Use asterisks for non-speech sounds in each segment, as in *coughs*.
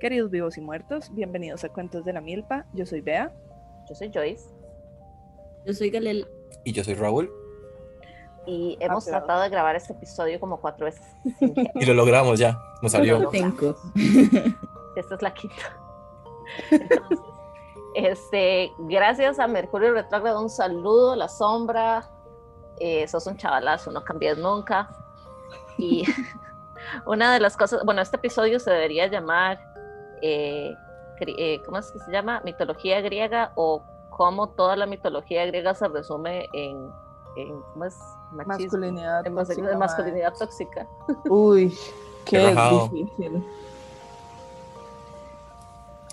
Queridos vivos y muertos, bienvenidos a Cuentos de la Milpa. Yo soy Bea. Yo soy Joyce. Yo soy Galel. Y yo soy Raúl. Y hemos Aplausos. tratado de grabar este episodio como cuatro veces. *laughs* Y lo logramos ya. Nos salió. Cinco. *laughs* Esta es la quinta. Entonces, este, gracias a Mercurio Retrógrado, un saludo a la sombra. Eh, sos un chavalazo, no cambies nunca. Y *laughs* una de las cosas, bueno, este episodio se debería llamar, eh, eh, ¿cómo es que se llama? Mitología griega o cómo toda la mitología griega se resume en, en ¿cómo es? Machismo. Masculinidad. En tóxica, en masculinidad tóxica. Uy, Qué difícil.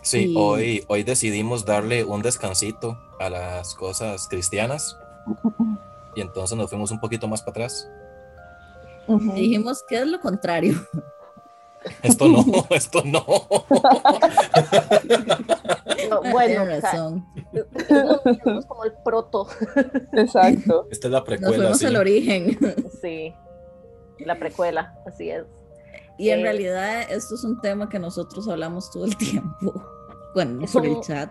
Sí, Y- hoy, hoy decidimos darle un descansito a las cosas cristianas. Y entonces nos fuimos un poquito más para atrás. Dijimos que es lo contrario. Esto no, *laughs* esto no. No, bueno, Tienes o sea, razón. es como el proto, Exacto. Esta es la Nos precuela, fuimos sí. al origen. sí, la precuela, así es. Y en Eh, realidad esto es un tema que nosotros hablamos todo el tiempo. *laughs* Bueno, Es por el chat.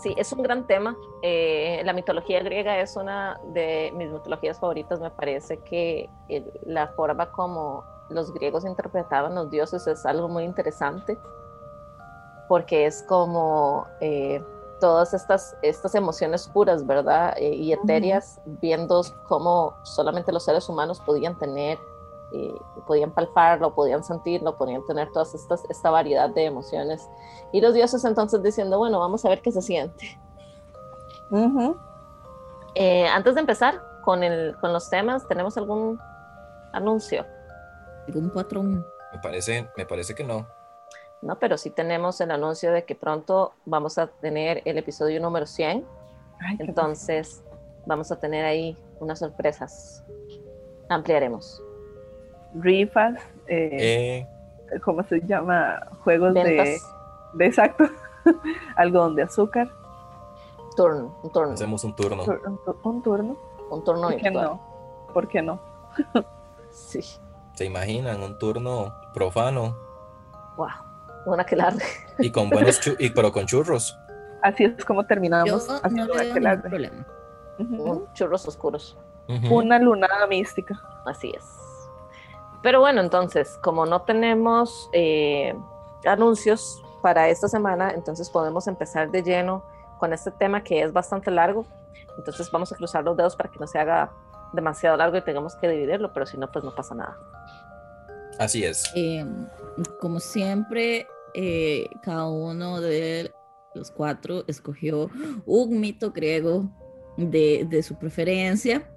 Sí, es un gran tema. Eh, la mitología griega es una de mis mitologías favoritas. Me parece que el- la forma como los griegos interpretaban los dioses es algo muy interesante, porque es como eh, todas estas, estas emociones puras, ¿verdad? Eh, y etéreas, viendo cómo solamente los seres humanos podían tener, eh, podían palparlo, podían sentirlo, podían tener todas estas, esta variedad de emociones. Y los dioses entonces diciendo, bueno, vamos a ver qué se siente. Antes de empezar con, el, con los temas, ¿tenemos algún anuncio? Algún patrón. Me parece, me parece que no. No, pero sí tenemos el anuncio de que pronto vamos a tener el episodio número 100. Ay, qué Entonces, vamos a tener ahí unas sorpresas. Ampliaremos. Rifas, eh, Eh, ¿cómo se llama? Juegos de, de exacto. *laughs* Algodón de azúcar. turno, un turno, hacemos un turno. tur- Un, tu- un turno. un turno ¿Por qué no? ¿Por qué no? Sí, ¿Se imaginan? Un turno profano. wow, una que larga. Y con buenos y pero con churros. Así es como Yo terminamos no haciendo le veo ningún problema. Un churros oscuros. Una lunada mística. Así es. Pero bueno, entonces, como no tenemos eh, anuncios para esta semana, entonces podemos empezar de lleno con este tema que es bastante largo. Entonces vamos a cruzar los dedos para que no se haga demasiado largo y tengamos que dividirlo, pero si no, pues no pasa nada. Así es. Eh, como siempre, eh, cada uno de los cuatro escogió un mito griego de, de su preferencia.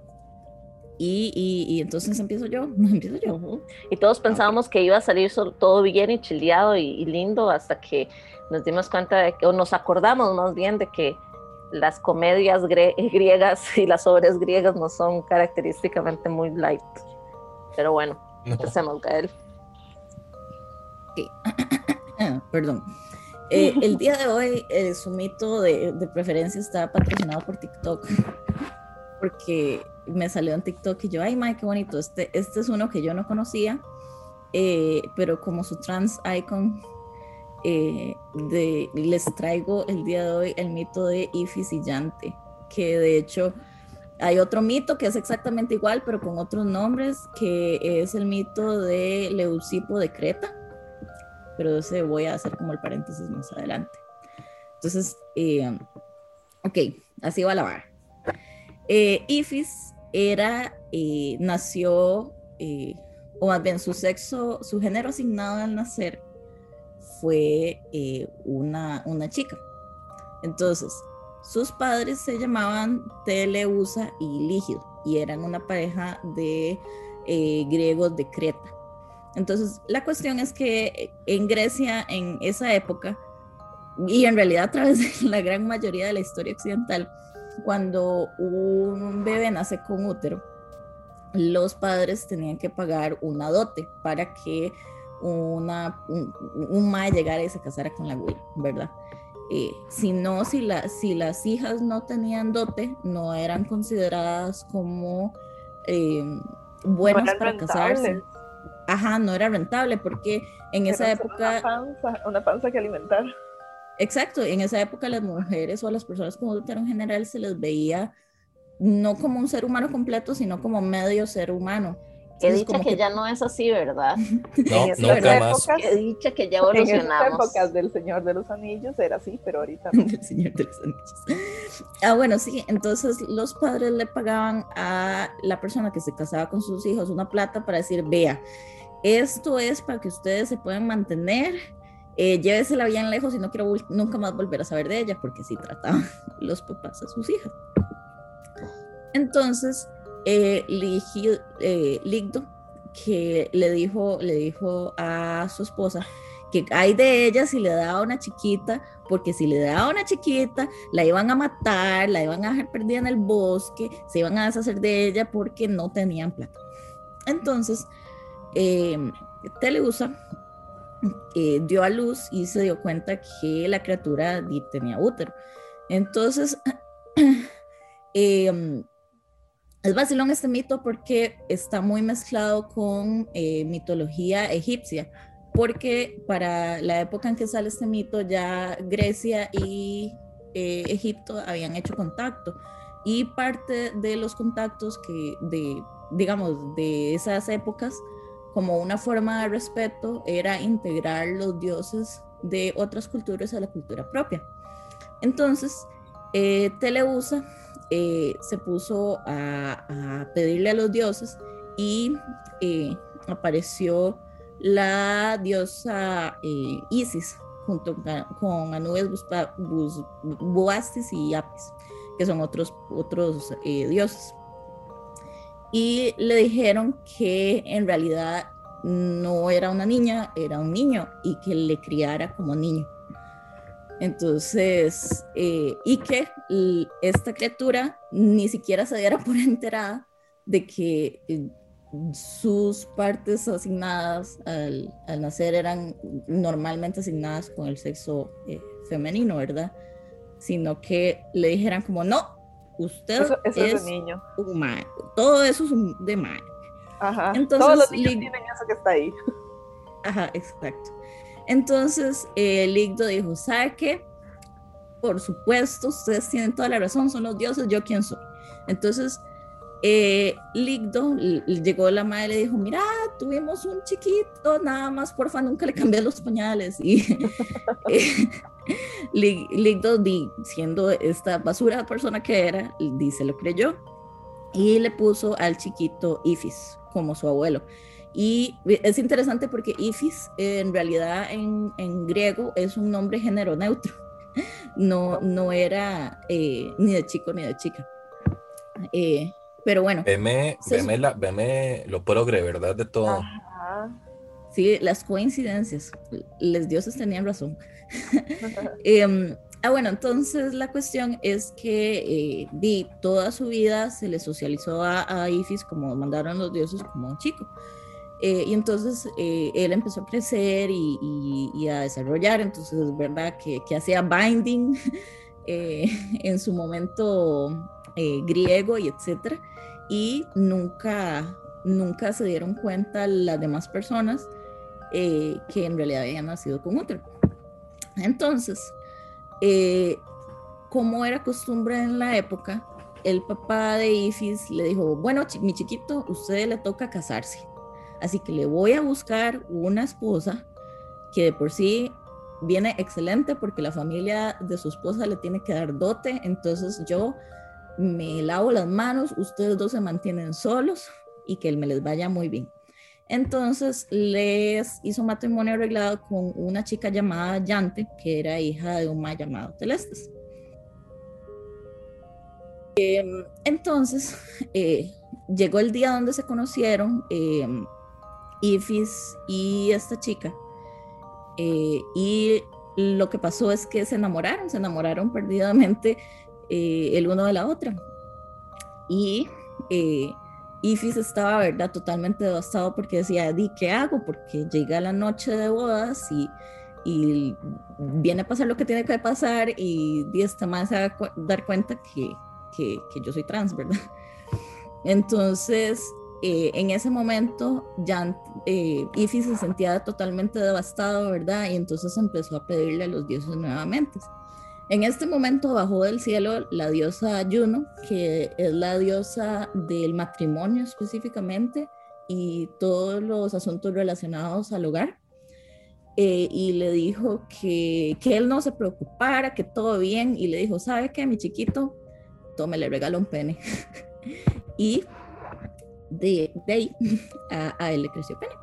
Y, y- y entonces empiezo yo, *laughs* empiezo yo. Ujú. Y todos pensábamos que iba a salir todo bien y chileado y, y lindo hasta que nos dimos cuenta de que, o nos acordamos más bien de que las comedias *laughs* griegas y las obras griegas no son característicamente muy light. Pero bueno, No. empecemos, Gael. Ah, *coughs* Perdón. Eh, el día de hoy, eh, su mito de, de preferencia está patrocinado por TikTok. Porque me salió en TikTok y yo, ay, Mike, qué bonito. Este, este es uno que yo no conocía, eh, pero como su trans icon, eh, les traigo el día de hoy el mito de Ifis y Yante, que de hecho hay otro mito que es exactamente igual, pero con otros nombres, que es el mito de Leucipo de Creta pero ese voy a hacer como el paréntesis más adelante. Entonces, eh, ok, así va la vara. Eh, Ifis era, eh, nació, eh, o más bien su sexo, su género asignado al nacer fue eh, una, una chica. Entonces, sus padres se llamaban Teleusa y Lígido y eran una pareja de eh, griegos de Creta. Entonces, la cuestión es que en Grecia, en esa época, y en realidad a través de la gran mayoría de la historia occidental, cuando un bebé nace con útero, los padres tenían que pagar una dote para que una, un, un mae llegara y se casara con la güey, ¿verdad? Eh, si no, si, la, si las hijas no tenían dote, no eran consideradas como eh, buenas Buenas para casarse. rentables. ajá, no era rentable porque en esa época... Una panza, una panza que alimentar. Exacto, en esa época las mujeres o las personas con útero en general se les veía no como un ser humano completo, sino como medio ser humano. He dicho que, ya no es así, ¿verdad? *laughs* No, nunca más. He dicho que ya evolucionamos. En épocas del Señor de los Anillos era así, pero ahorita no. *laughs* del Señor de los Anillos. Ah, bueno, sí, entonces los padres le pagaban a la persona que se casaba con sus hijos una plata para decir, vea, esto es para que ustedes se puedan mantener, eh, llévesela bien lejos y no quiero nunca más volver a saber de ella, porque sí trataban *laughs* los papás a sus hijas. Entonces, eh, eh, Ligdo, que le dijo, le dijo a su esposa que hay de ella si le daba una chiquita, porque si le daba una chiquita, la iban a matar, la iban a dejar perdida en el bosque, se iban a deshacer de ella porque no tenían plata. Entonces, eh, Teleusa eh, dio a luz y se dio cuenta que la criatura tenía útero. Entonces, eh, *clears throat* es vacilón este mito porque está muy mezclado con eh, mitología egipcia, porque para la época en que sale este mito ya Grecia y eh, Egipto habían hecho contacto y parte de los contactos que de digamos de esas épocas como una forma de respeto era integrar los dioses de otras culturas a la cultura propia. Entonces, eh, Teleusa eh, se puso a, pedirle a los dioses y eh, apareció la diosa eh, Isis junto con Anubis, Boastis y Apis, que son otros, otros dioses. Y le dijeron que en realidad no era una niña, era un niño y que le criara como niño. Entonces, eh, y que esta criatura ni siquiera se diera por *laughs* enterada de que eh, sus partes asignadas al, nacer eran normalmente asignadas con el sexo eh, femenino, ¿verdad? Sino que le dijeran como, no, usted es, niño. humano, todo eso es de mal. Ajá, Entonces, todos los niños tienen eso que está ahí. Ajá, exacto. Entonces, eh, Ligdo dijo, ¿sabe qué? Por supuesto, ustedes tienen toda la razón, son los dioses, yo quién soy. Entonces, eh, Ligdo llegó la madre y le dijo, mira, tuvimos un chiquito, nada más, porfa, nunca le cambié los pañales. Y *laughs* eh, Ligdo, siendo esta basura persona que era, dice, lo creyó y le puso al chiquito Ifis como su abuelo. Y es interesante porque Ifis en realidad en, en griego es un nombre género neutro. No, no era eh, ni de chico ni de chica. Eh, pero bueno. Veme, veme, la, veme, lo progre, ¿verdad? De todo. Sí, las coincidencias. Les dioses tenían razón. *laughs* eh, ah, bueno, entonces la cuestión es que eh, di, toda su vida se le socializó a, a Ifis como mandaron los dioses como un chico. Eh, y entonces eh, él empezó a crecer y, a desarrollar, entonces es verdad que, que hacía binding *laughs* eh, *laughs* en su momento griego y etcétera, y nunca, nunca se dieron cuenta las demás personas que en realidad habían nacido con otro. Entonces, como era costumbre en la época, el papá de Ifis le dijo, bueno, mi chiquito, usted le toca casarse Así que le voy a buscar una esposa que de por sí viene excelente porque la familia de su esposa le tiene que dar dote. Entonces yo me lavo las manos, ustedes dos se mantienen solos y que él me les vaya muy bien. Entonces les hizo matrimonio arreglado con una chica llamada Yante, que era hija de un ma llamado Telestes. Em, entonces eh, llegó el día donde se conocieron. Em, Ifis y esta chica. Eh, y lo que pasó es que se enamoraron, se enamoraron perdidamente eh, el uno de la otra. Y eh, Ifis estaba, ¿verdad?, totalmente devastado porque decía, Di, ¿qué hago? Porque llega la noche de bodas y, viene a pasar lo que tiene que pasar y Di esta más a dar cuenta que, que, que yo soy trans, ¿verdad? *laughs* Entonces, eh, en ese momento ya eh, se sentía totalmente devastado, ¿verdad? Y entonces empezó a pedirle a los dioses nuevamente. En este momento bajó del cielo la diosa Juno, que es la diosa del matrimonio específicamente y todos los asuntos relacionados al hogar. Eh, y le dijo que, que, él no se preocupara, que todo bien, y le dijo, ¿sabe qué, mi chiquito? Tome, le regaló un pene. *laughs* y de, de ahí *laughs* a, él le creció pene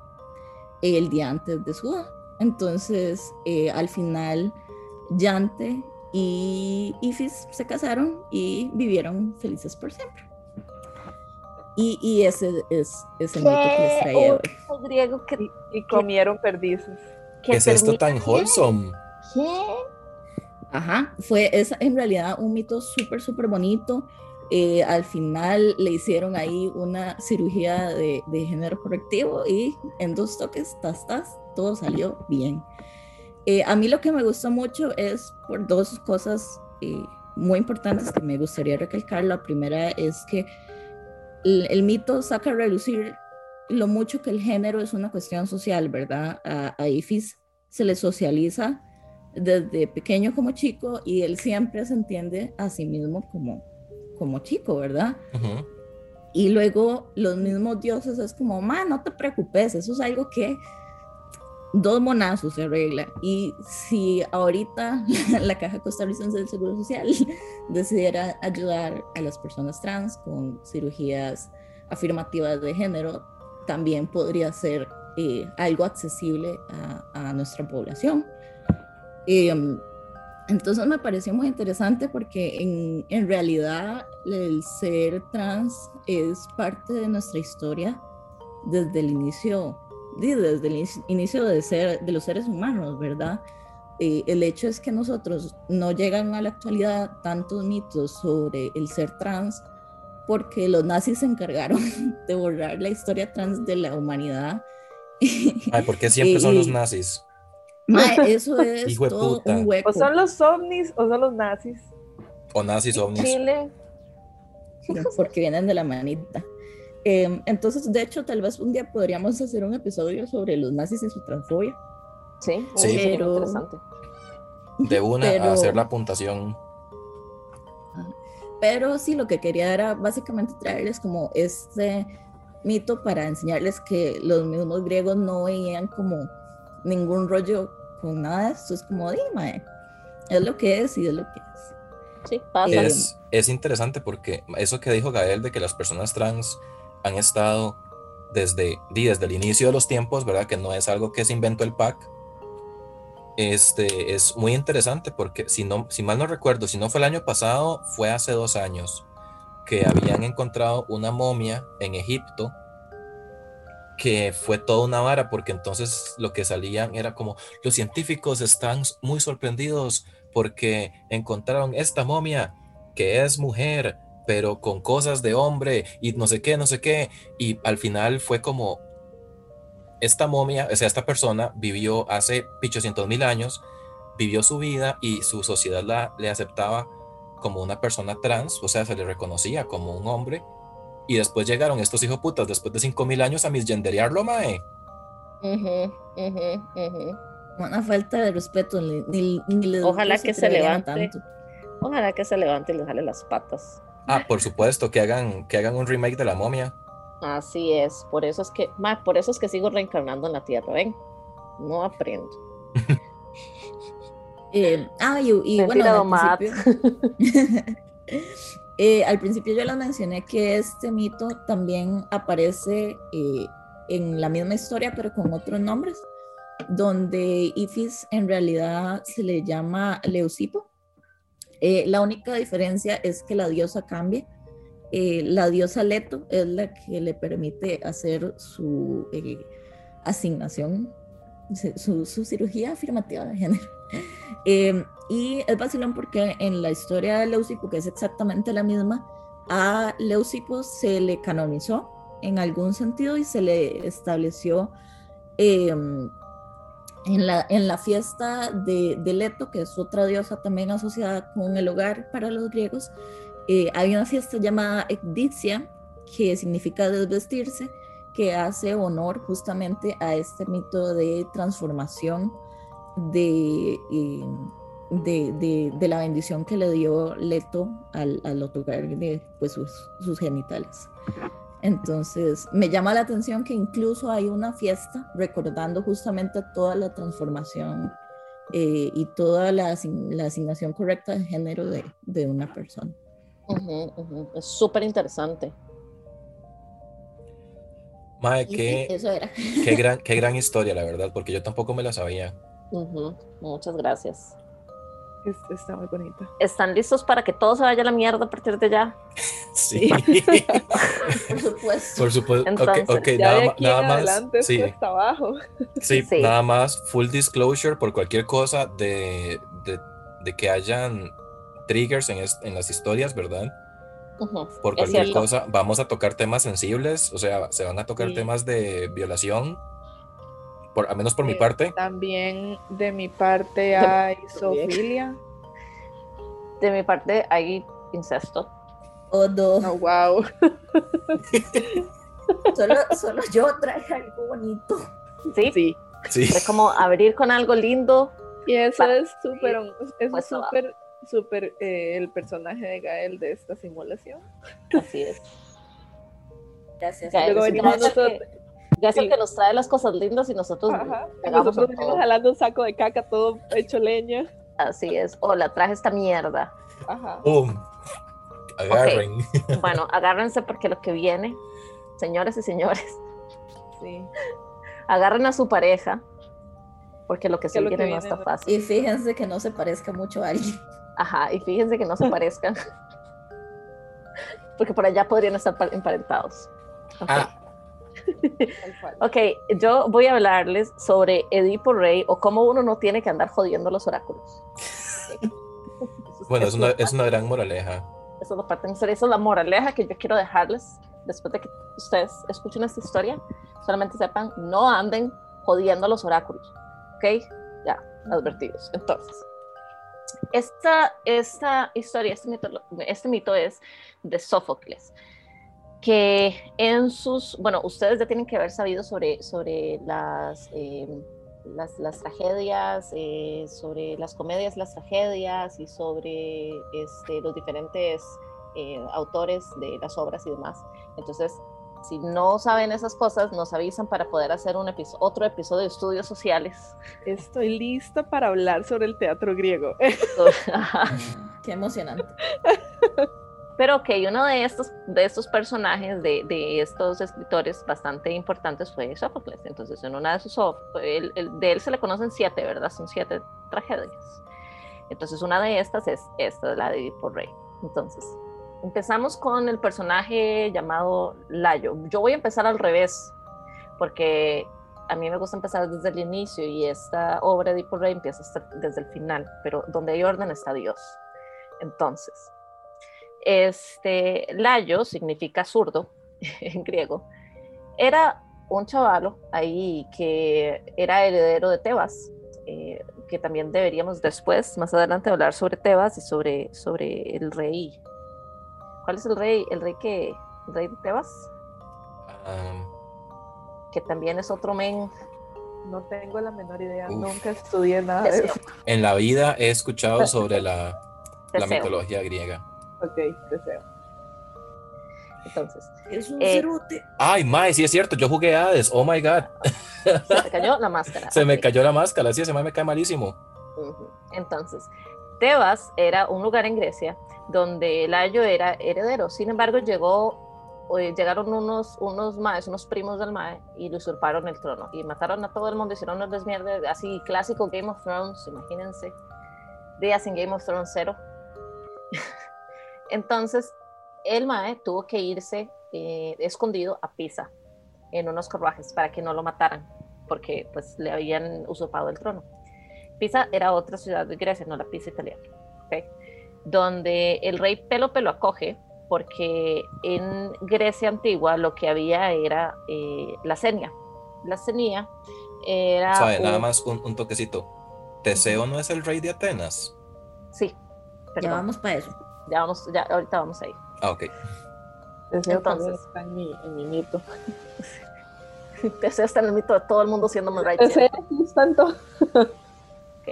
el día antes de su boda. Entonces, eh, al final, Yante y Ifis se casaron y vivieron felices por siempre. Y, y ese es, es el mito que les traía hoy. griego que, y comieron perdices. ¿Qué es esto tan wholesome? ¿Qué? Ajá, fue es en realidad un mito súper, súper bonito. Eh, al final le hicieron ahí una cirugía de, de, género correctivo y en dos toques, tas, tas, todo salió bien. Eh, a mí lo que me gustó mucho es por dos cosas eh, muy importantes que me gustaría recalcar. La primera es que el, el, mito saca a relucir lo mucho que el género es una cuestión social, ¿verdad? A, a Ifis se le socializa desde pequeño como chico y él siempre se entiende a sí mismo como, como chico, ¿verdad? Uh -huh. Y luego los mismos dioses es como, ma, no te preocupes, eso es algo que dos monazos se arregla. Y si ahorita *laughs* la Caja Costarricense del Seguro Social *laughs* decidiera ayudar a las personas trans con cirugías afirmativas de género, también podría ser eh, algo accesible a, a nuestra población. Eh, entonces me pareció muy interesante porque en, en, realidad el ser trans es parte de nuestra historia desde el inicio, desde el inicio de, ser, de los seres humanos, ¿verdad? Eh, el hecho es que nosotros no llegan a la actualidad tantos mitos sobre el ser trans porque los nazis se encargaron *laughs* de borrar la historia trans de la humanidad. Ay, ¿por qué siempre *laughs* son los nazis? Mae, *laughs* eso es Hijo de todo puta. un hueco. O son los ovnis o son los nazis. O nazis, ovnis. Chile. Porque vienen de la manita. Eh, entonces, de hecho, tal vez un día podríamos hacer un episodio sobre los nazis y su transfobia. Sí, Sí. Pero- interesante. De una Pero- a hacer la puntuación. Pero sí, lo que quería era básicamente traerles como este mito para enseñarles que los mismos griegos no veían como ningún rollo con nada de esto. Es como, dime, es lo que es y es lo que es. Sí, pasa. Es, es interesante porque eso que dijo Gael de que las personas trans han estado desde, desde el inicio de los tiempos, ¿verdad? Que no es algo que se inventó el PAC. Este es muy interesante porque si no, si mal no recuerdo, si no fue el año pasado, fue hace dos años que habían encontrado una momia en Egipto que fue toda una vara porque entonces lo que salían era como los científicos están muy sorprendidos porque encontraron esta momia que es mujer, pero con cosas de hombre y no sé qué, no sé qué. Y al final fue como esta momia, o sea, esta persona vivió hace 800 mil años, vivió su vida y su sociedad la, le aceptaba como una persona trans, o sea, se le reconocía como un hombre. Y después llegaron estos hijos putas, después de 5 mil años, a misgenderearlo, mae. Ujú, ujú, ujú. Una falta de respeto. Ni, ni, ni les Ojalá que se levante. Ojalá que se levante y le jale las patas. Ah, por supuesto, que hagan, que hagan un remake de la momia. Así es, por eso es que, ma, por eso es que sigo reencarnando en la tierra, ven, no aprendo. Eh, ah, y, y bueno, al principio, *laughs* *laughs* eh, al principio yo les mencioné que este mito también aparece eh, en la misma historia, pero con otros nombres, donde Ifis en realidad se le llama Leucipo. Eh, la única diferencia es que la diosa cambia. Eh, la diosa Leto es la que le permite hacer su eh, asignación, su, su cirugía afirmativa de género. Eh, y es vacilón porque en la historia de Leucipo, que es exactamente la misma, a Leucipo se le canonizó en algún sentido y se le estableció eh, en, la, en la fiesta de, de, Leto, que es otra diosa también asociada con el hogar para los griegos. Eh, hay una fiesta llamada Ecdicia que significa desvestirse, que hace honor justamente a este mito de transformación de, eh, de, de, de, la bendición que le dio Leto al, al otorgarle pues, sus, sus genitales. Entonces, me llama la atención que incluso hay una fiesta recordando justamente toda la transformación eh, y toda la, la, asignación correcta de género de, de una persona. Uh -huh, uh -huh. Es súper interesante. Mae, qué, sí, eso era. qué, gran, *laughs* qué gran historia, la verdad, porque yo tampoco me la sabía. Uh -huh. Muchas gracias. Está muy bonita. ¿Están listos para que todo se vaya a la mierda a partir de ya? Sí. *laughs* Por supuesto. Por supuesto. Entonces, ok, ok, Ya nada, de ma- aquí nada en más. adelante Sí, está abajo. sí, Sí. nada más. Full disclosure por cualquier cosa de, de, de que hayan triggers en, es- en las historias, ¿verdad? Por cualquier cosa, vamos a tocar temas sensibles, o sea, se van a tocar Sí. temas de violación, por, al menos por mi Eh, parte. También de mi parte hay zoofilia. De mi parte hay incesto. Oh, no. Oh, wow. *laughs* Solo, solo yo traje algo bonito. Sí, Sí. Sí. es como abrir con algo lindo. Y eso es súper, eso es Pues, súper, súper eh, el personaje de Gael de esta simulación. Así es. Gracias. Luego venimos nosotros, que- es el sí. que nos trae las cosas lindas y nosotros ajá, nosotros venimos jalando un saco de caca todo hecho leña. Así es. Hola, traje esta mierda. Ajá. ¡Pum! Agarren. Bueno, agárrense porque lo que viene, señores y señores, Sí. agarren a su pareja porque lo que se lo que viene no viene está fácil. Y fíjense que no se parezca mucho a alguien. Ajá, y fíjense que no se parezcan. *laughs* Porque por allá podrían estar pa- emparentados. Ok. Ah. Ok, yo voy a hablarles sobre Edipo Rey o cómo uno no tiene que andar jodiendo los oráculos. bueno, es una, es una gran moraleja. Eso es la parte de mi historia, esa es la moraleja que yo quiero dejarles después de que ustedes escuchen esta historia. Solamente sepan, no anden jodiendo los oráculos. ¿Ok? Ya, advertidos. Entonces, esta, esta historia, este mito, este mito es de Sófocles, que en sus, bueno, ustedes ya tienen que haber sabido sobre, sobre las, eh, las, las tragedias, eh, sobre las comedias, las tragedias y sobre este, los diferentes eh, autores de las obras y demás. Entonces, si no saben esas cosas, nos avisan para poder hacer un episo- otro episodio de estudios sociales. Estoy lista para hablar sobre el teatro griego. *laughs* *laughs* Qué emocionante. *laughs* Pero ok, uno de estos, de estos personajes, de, de estos escritores bastante importantes fue Sófocles. Entonces, en una de sus él- él- de él se le conocen siete, ¿verdad? Son siete tragedias. Entonces, una de estas es esta, la de Edipo Rey. Entonces, empezamos con el personaje llamado Layo. Yo voy a empezar al revés, porque a mí me gusta empezar desde el inicio y esta obra de Edipo Rey empieza desde el final, pero donde hay orden está Dios. Entonces, este Layo significa zurdo *laughs* en griego. Era un chavalo ahí que era heredero de Tebas, eh, que también deberíamos después, más adelante, hablar sobre Tebas y sobre, sobre el rey. ¿Cuál es el rey? El rey que, el rey de Tebas, Ah, que también es otro men. No tengo la menor idea. Uf. Nunca estudié nada de eso. en la vida he escuchado sobre la, *laughs* mitología griega. Ok, deseo. Entonces, Es un Eh, cerote. Ay, Mae, sí es cierto, yo jugué Hades, oh my god. se te cayó la máscara. *laughs* Se me cayó la máscara, sí, ese mae me cae malísimo. Entonces, Tebas era un lugar en Grecia donde Layo era heredero. Sin embargo, llegó, eh, llegaron unos, unos maes, unos primos del mae, y le usurparon el trono. Y mataron a todo el mundo, hicieron un desmierde, así clásico Game of Thrones, imagínense. Días en Game of Thrones cero. Entonces, el mae tuvo que irse eh, escondido a Pisa, en unos carruajes, para que no lo mataran, porque pues le habían usurpado el trono. Pisa era otra ciudad de Grecia, no la Pisa italiana, donde el rey Pélope lo acoge porque en Grecia antigua lo que había era eh, la cenia. La cenia era... ¿Sabe? Nada un- más un, un toquecito. Teseo no es el rey de Atenas. Sí, Ya perdón, vamos para eso. Ya vamos, ya, ahorita vamos a ir. Ah, ok. Deseo Entonces. está en mi, en mi mito. *laughs* Ese está en el mito de todo el mundo siendo muy right tanto. Ok.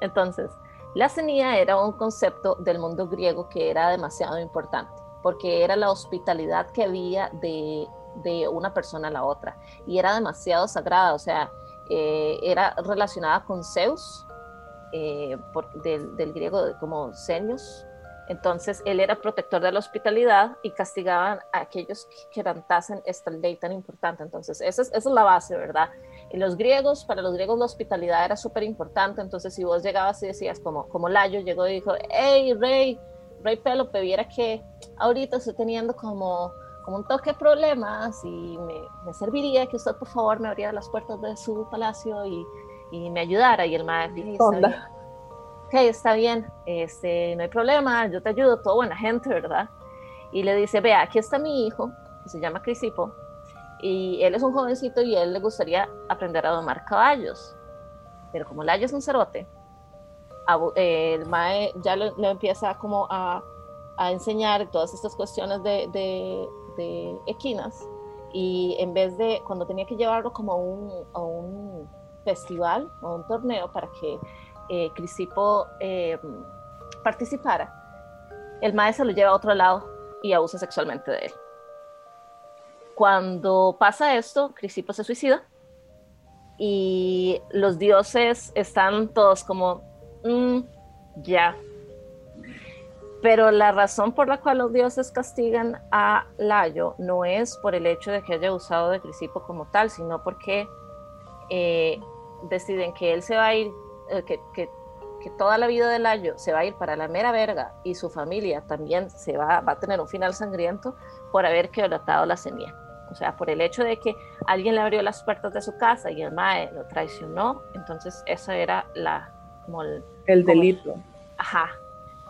Entonces, la senía era un concepto del mundo griego que era demasiado importante, porque era la hospitalidad que había de, de una persona a la otra, y era demasiado sagrada, o sea, eh, era relacionada con Zeus, eh, por- del, del griego de- como Zenius. Entonces, él era protector de la hospitalidad y castigaban a aquellos que quebrantasen esta ley tan importante. Entonces, esa es, esa es la base, ¿verdad? Y los griegos, para los griegos la hospitalidad era súper importante, entonces si vos llegabas y decías, como, como Layo llegó y dijo, hey, rey, rey Pélope, viera que ahorita estoy teniendo como, como un toque de problemas y me, me serviría que usted por favor me abriera las puertas de su palacio y, y me ayudara. Y el maestro. Está bien, este, no hay problema, yo te ayudo, todo buena gente, ¿verdad? Y le dice, vea, aquí está mi hijo, que se llama Crisipo, y él es un jovencito y él le gustaría aprender a domar caballos. Pero como Layo es un cerote, eh, el Mae ya lo, lo empieza como a, a enseñar todas estas cuestiones de, de, de equinas, y en vez de, cuando tenía que llevarlo como a un, a un festival o un torneo para que eh, Crisipo eh, participara, el maestro lo lleva a otro lado y abusa sexualmente de él. Cuando pasa esto, Crisipo se suicida y los dioses están todos como, "Mm, ya. Pero la razón por la cual los dioses castigan a Layo no es por el hecho de que haya usado de Crisipo como tal, sino porque eh, deciden que él se va a ir, eh, que, que- que toda la vida de Layo se va a ir para la mera verga y su familia también se va, va a tener un final sangriento por haber quebrantado la semilla. O sea, por el hecho de que alguien le abrió las puertas de su casa y el Mae lo traicionó, entonces esa era la, como el, El delito. ajá,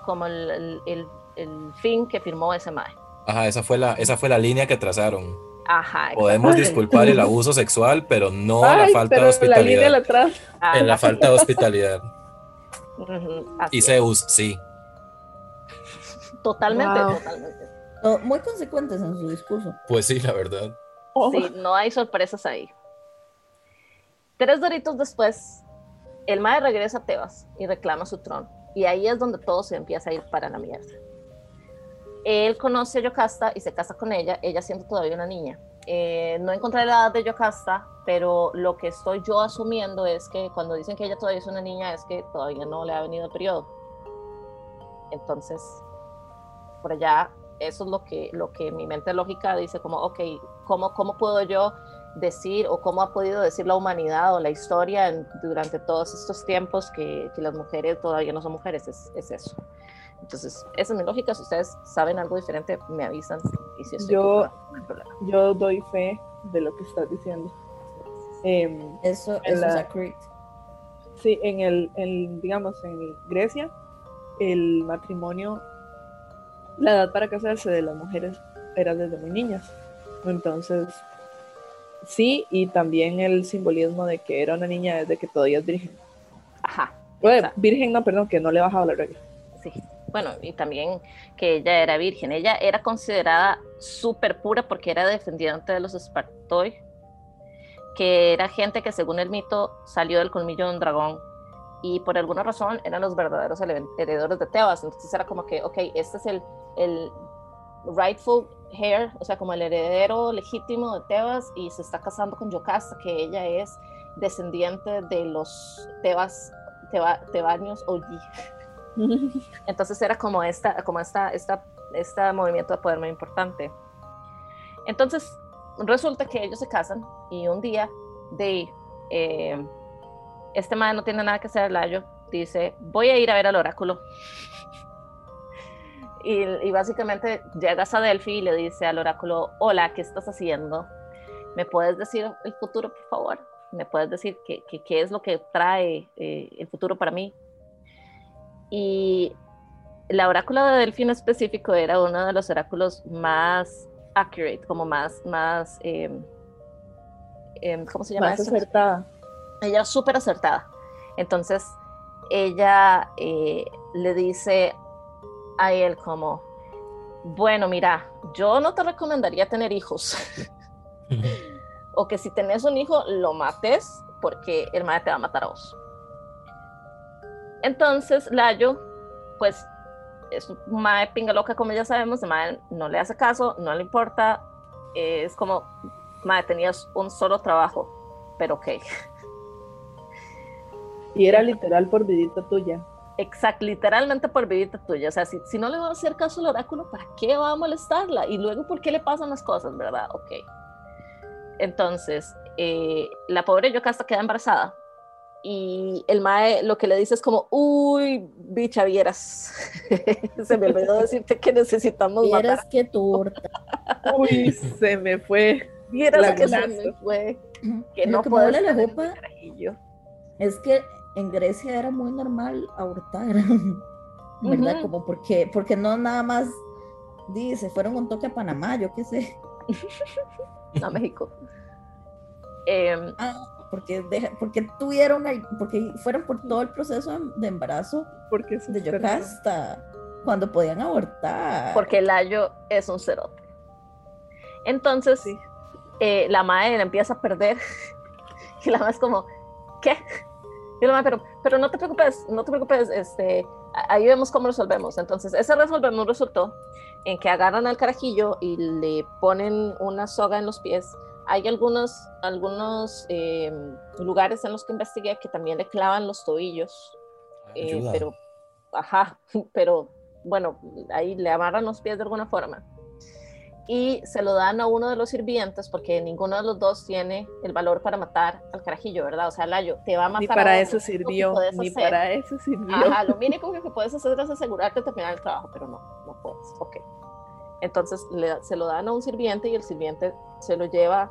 como el, el- el- el fin que firmó ese Mae. Ajá, esa fue la, esa fue la línea que trazaron. Ajá, Podemos disculpar el abuso sexual, pero no la Ay, falta pero de la línea de hospitalidad. atrás. Ah, En la falta de hospitalidad. Y es. Zeus, sí. Totalmente, Wow. totalmente. No, muy consecuentes en su discurso. Pues sí, la verdad. Oh, Sí, no hay sorpresas ahí. Tres doritos después, el Mae regresa a Tebas y reclama su trono. Y ahí es donde todo se empieza a ir para la mierda. Él conoce a Yocasta y se casa con ella, ella siendo todavía una niña. Eh, no encontré la edad de Yocasta, pero lo que estoy yo asumiendo es que cuando dicen que ella todavía es una niña es que todavía no le ha venido el periodo. Entonces, por allá, eso es lo que, lo que mi mente lógica dice como, ok, ¿cómo, cómo puedo yo decir o cómo ha podido decir la humanidad o la historia en- durante todos estos tiempos que, que las mujeres todavía no son mujeres? Es, es eso. Entonces, esa es mi lógica. Si ustedes saben algo diferente, me avisan. Y si estoy Yo- no. Yo doy fe de lo que estás diciendo. Em, Eso, eso la- es accurate. sí, en el, en, digamos, en Grecia, el matrimonio, la edad para casarse de las mujeres era desde muy niñas. Entonces, sí, y también el simbolismo de que era una niña desde que todavía es virgen. Ajá, Bueno, virgen no, perdón, que no le bajaba la regla. sí. Bueno, y también que ella era virgen. Ella era considerada súper pura porque era defendiente de los Espartoi, que era gente que según el mito salió del colmillo de un dragón y por alguna razón eran los verdaderos heredores de Tebas. Entonces era como que, ok, este es el, rightful heir, o sea, como el heredero legítimo de Tebas y se está casando con Yocasta, que ella es descendiente de los Tebas, teba, tebanios OG. *laughs* Entonces era como esta, como esta, esta, este movimiento de poder muy importante. Entonces resulta que ellos se casan y un día de eh, este madre no tiene nada que hacer, Layo, dice, voy a ir a ver al oráculo. *laughs* Y, básicamente llegas a Delphi y le dice al oráculo, hola, ¿qué estás haciendo? ¿Me puedes decir el futuro, por favor? ¿Me puedes decir qué, qué, qué es lo que trae eh, el futuro para mí? Y la oráculo de Delphi en específico era uno de los oráculos más accurate, como más, más, eh, eh, ¿cómo se llama Más esto? acertada. ella era súper acertada. Entonces, ella eh, le dice a él como, Bueno, mira, yo no te recomendaría tener hijos. *laughs* o que si tenés un hijo, lo mates porque el madre te va a matar a vos. Entonces, Layo, pues, es un madre pinga loca, como ya sabemos, el madre no le hace caso, no le importa. Es como, madre, tenías un solo trabajo, pero ok. Y era literal por vidita tuya. Exacto, literalmente por vidita tuya. O sea, si, si no le va a hacer caso al oráculo, ¿para qué va a molestarla? Y luego, ¿por qué le pasan las cosas, verdad? Ok. Entonces, eh, la pobre Yocasta queda embarazada y el mae lo que le dice es como, uy, bicha, vieras. *laughs* se me olvidó *laughs* decirte que necesitamos vieras matar. que torta. *laughs* uy, se me fue. Vieras la que se me fue. Que no puedo la ropa es que en Grecia era muy normal abortar. ¿Verdad? Como porque, porque no nada más dice, fueron un toque a Panamá, yo qué sé. a México. Em, ah, porque, porque tuvieron, porque fueron por todo el proceso de embarazo porque de Yocasta, cuando podían abortar. Porque el ayo es un cerote. Entonces, eh, la madre empieza a perder *laughs* y la madre es como, ¿qué? Y la madre, pero, pero no te preocupes, no te preocupes, este, ahí vemos cómo resolvemos. Entonces, ese resolvemos resultó en que agarran al carajillo y le ponen una soga en los pies hay algunos, algunos eh, lugares en los que investigué que también le clavan los tobillos, eh, pero, ajá, *laughs* pero bueno, ahí le amarran los pies de alguna forma. Y se lo dan a uno de los sirvientes porque ninguno de los dos tiene el valor para matar al carajillo, ¿verdad? O sea, Layo, te va a matar. Ni para eso sirvió, ni para eso sirvió. Ajá, lo *laughs* mínimo que puedes hacer es asegurarte de terminar el trabajo, pero no, no puedes. Ok. Entonces se lo dan a un sirviente y el sirviente se lo lleva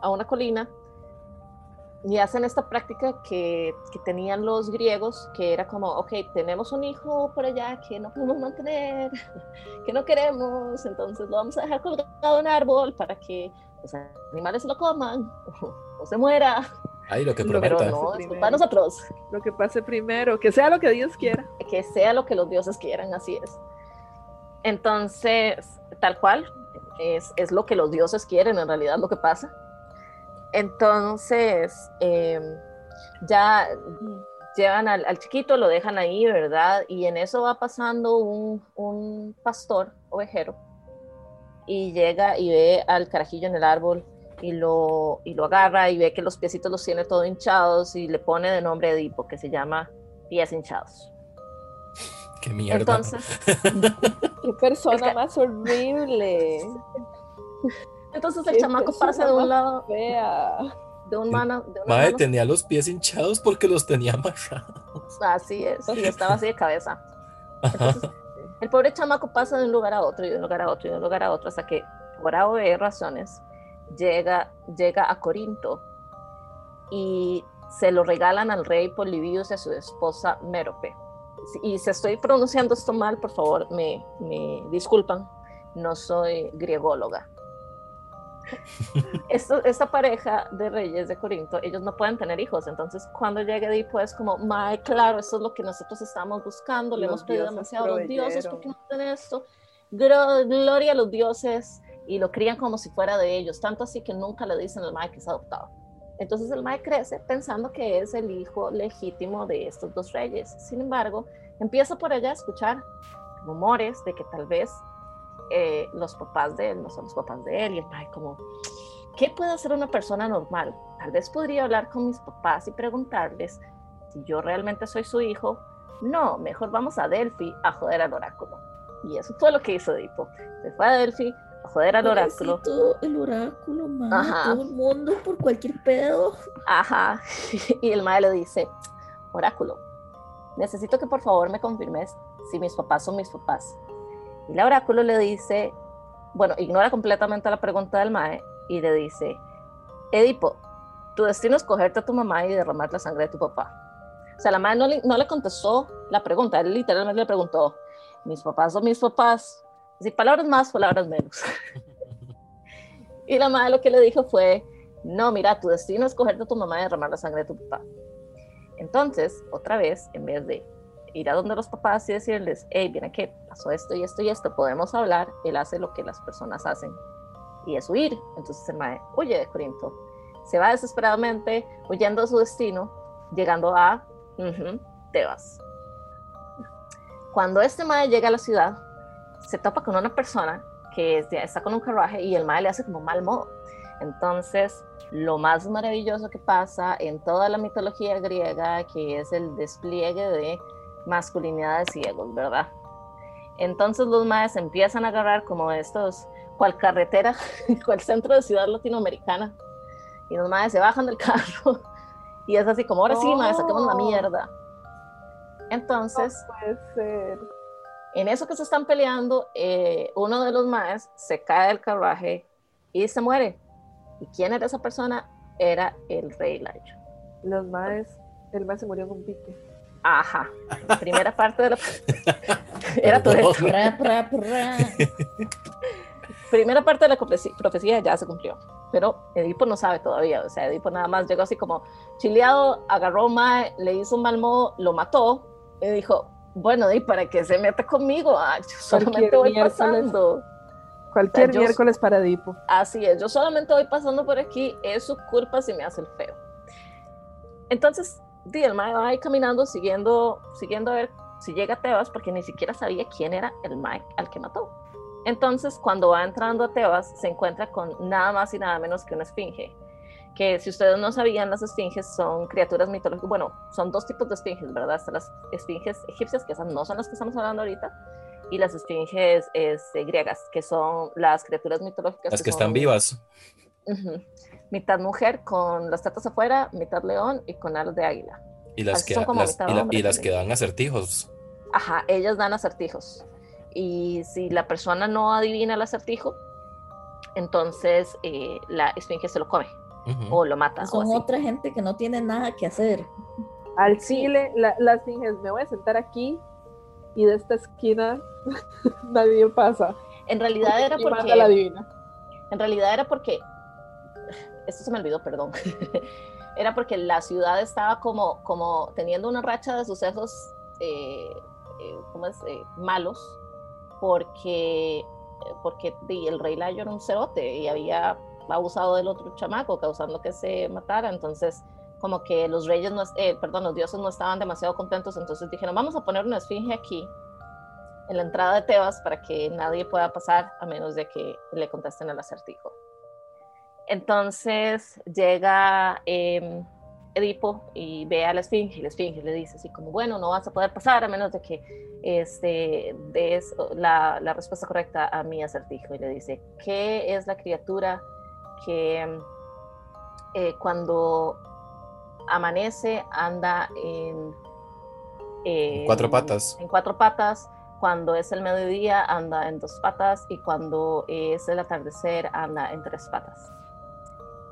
a una colina y hacen esta práctica que, que, tenían los griegos, que era como, ok, tenemos un hijo por allá que no podemos mantener, *laughs* que no queremos, entonces lo vamos a dejar colgado en un árbol para que los animales se lo coman *laughs* o, se muera. Ay, lo que prometa. Pero no, es para nosotros. Lo que pase primero, que sea lo que Dios quiera. Que sea lo que los dioses quieran, así es. Entonces, tal cual, es, es lo que los dioses quieren en realidad lo que pasa entonces, em, ya llevan al, chiquito, lo dejan ahí, ¿verdad? Y en eso va pasando un, pastor ovejero y llega y ve al carajillo en el árbol y lo, y lo agarra y ve que los piecitos los tiene todo hinchados y le pone de nombre Edipo, que se llama pies hinchados. Qué mierda. Entonces, qué persona más horrible. Entonces el chamaco pasa de un lado. De un mano. De Madre, tenía los pies hinchados porque los tenía amarrados. Así es, y estaba así de cabeza. el pobre chamaco pasa de un lugar a otro, y de un lugar a otro, y de un lugar a otro, hasta que, por de razones, llega, llega a Corinto y se lo regalan al rey Polibius y a su esposa Mérope. Y si estoy pronunciando esto mal, por favor, me, me disculpan. No soy griególoga. *laughs* Esto, esta pareja de reyes de Corinto, ellos no pueden tener hijos, entonces cuando llegue Edipo es como, Mae, claro, eso es lo que nosotros estamos buscando, le hemos pedido demasiado a los dioses, ¿por qué no hacen esto? Gloria a los dioses, y lo crían como si fuera de ellos, tanto así que nunca le dicen al Mae que es adoptado. Entonces el Mae crece pensando que es el hijo legítimo de estos dos reyes. Sin embargo, empieza por allá a escuchar rumores de que tal vez eh, los papás de él no son los papás de él y el padre como, ¿qué puede hacer una persona normal? Tal vez podría hablar con mis papás y preguntarles si yo realmente soy su hijo. No, mejor vamos a Delphi a joder al oráculo. Y eso fue lo que hizo Edipo. Se fue a Delphi joder al oráculo. el oráculo, Todo el mundo por cualquier pedo. Ajá. *laughs* Y el madre le dice, oráculo, necesito que por favor me confirmes si mis papás son mis papás. Y el oráculo le dice, bueno, ignora completamente la pregunta del Mae y le dice, Edipo, tu destino es cogerte a tu mamá y derramar la sangre de tu papá. O sea, la Mae no le, no le contestó la pregunta, él literalmente le preguntó, mis papás son mis papás. Si palabras más, palabras menos. y la Mae lo que le dijo fue, no, mira, tu destino es cogerte a tu mamá y derramar la sangre de tu papá. Entonces, otra vez, en vez de ir a donde los papás y decirles, hey, viene que pasó esto y esto y esto, podemos hablar, él hace lo que las personas hacen y es huir. Entonces el mae huye de Corinto, se va desesperadamente huyendo a su destino, llegando a Tebas. Cuando este mae llega a la ciudad, se topa con una persona que está con un carruaje y el mae le hace como mal modo. Entonces, lo más maravilloso que pasa en toda la mitología griega, que es el despliegue de masculinidades ciegos, ¿verdad? Entonces los maes empiezan a agarrar como estos, cual carretera, *laughs* cual centro de ciudad latinoamericana, y los maes se bajan del carro, *laughs* y es así como, ahora sí, maes, saquemos la mierda. Entonces, en eso que se están peleando, eh, uno de los maes se cae del carruaje y se muere. ¿Y quién era esa persona? Era el rey Layo. Los maes, el mae se murió en un pique. Ajá. *laughs* *laughs* Primera parte de la. Era todo esto. Primera parte de la profecía ya se cumplió. Pero Edipo no sabe todavía. O sea, Edipo nada más llegó así como chileado, agarró Mae, le hizo un mal modo, lo mató y dijo: Bueno, ¿y para qué se mete conmigo? Ah, yo solamente voy pasando. Cualquier miércoles para Edipo. Así es, yo solamente voy pasando por aquí, es su culpa si me hace el feo. Entonces, di, el Mae va ahí caminando, siguiendo, siguiendo a ver si llega a Tebas, porque ni siquiera sabía quién era el Mae al que mató. Entonces, cuando va entrando a Tebas, se encuentra con nada más y nada menos que una esfinge. Que si ustedes no sabían, las esfinges son criaturas mitológicas. Bueno, son dos tipos de esfinges, ¿verdad? Están las esfinges egipcias, que esas no son las que estamos hablando ahorita, y las esfinges este, griegas, que son las criaturas mitológicas. Las que, están vivas. Mitad mujer con las tetas afuera, mitad león y con alas de águila. Y las, que, y, las que dan acertijos. Ajá, ellas dan acertijos. Y si la persona no adivina el acertijo, entonces eh, la esfinge se lo come o lo mata. Son otra gente que no tiene nada que hacer. Al chile, la, la esfinge, me voy a sentar aquí y de esta esquina *laughs* nadie pasa. En realidad era porque... La divina. En realidad era porque... Esto se me olvidó, perdón. *laughs* era porque la ciudad estaba como, como teniendo una racha de sucesos eh, eh, ¿cómo es? Eh, malos, porque, porque el rey Layo era un cerote y había abusado del otro chamaco, causando que se matara. Entonces, como que los reyes, no, eh, perdón, los dioses no estaban demasiado contentos, entonces dijeron, vamos a poner una esfinge aquí, en la entrada de Tebas, para que nadie pueda pasar a menos de que le contesten el acertijo. Entonces llega em, Edipo y ve a la esfinge, y la esfinge le dice así como, bueno, no vas a poder pasar a menos de que este, des la, la respuesta correcta a mi acertijo. Y le dice, ¿qué es la criatura que eh, cuando amanece, anda en, cuatro patas. En cuatro patas. Cuando es el mediodía, anda en dos patas. Y cuando es el atardecer, anda en tres patas.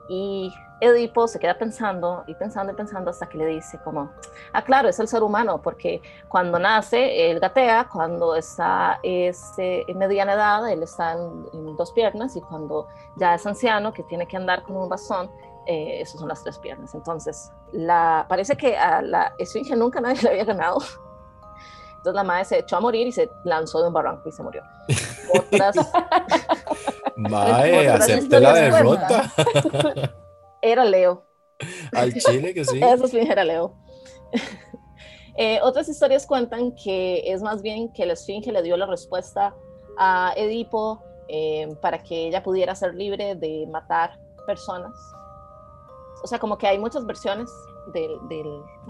Y Edipo se queda pensando y pensando y pensando hasta que le dice como, ah, claro, es el ser humano, porque cuando nace, él gatea, cuando está este, en mediana edad, él está en, en, dos piernas, y cuando ya es anciano, que tiene que andar con un bastón, eh, esas son las tres piernas. Entonces, la, parece que a la esfinge nunca nadie le había ganado. Entonces la madre se echó a morir y se lanzó de un barranco y se murió. *laughs* Otras... Mae, acepté la derrota. *laughs* Era Leo. Al chile que sí. *laughs* Eso sí era Leo. *laughs* Eh, otras historias cuentan que es más bien que la esfinge le dio la respuesta a Edipo eh, para que ella pudiera ser libre de matar personas o sea, como que hay muchas versiones del,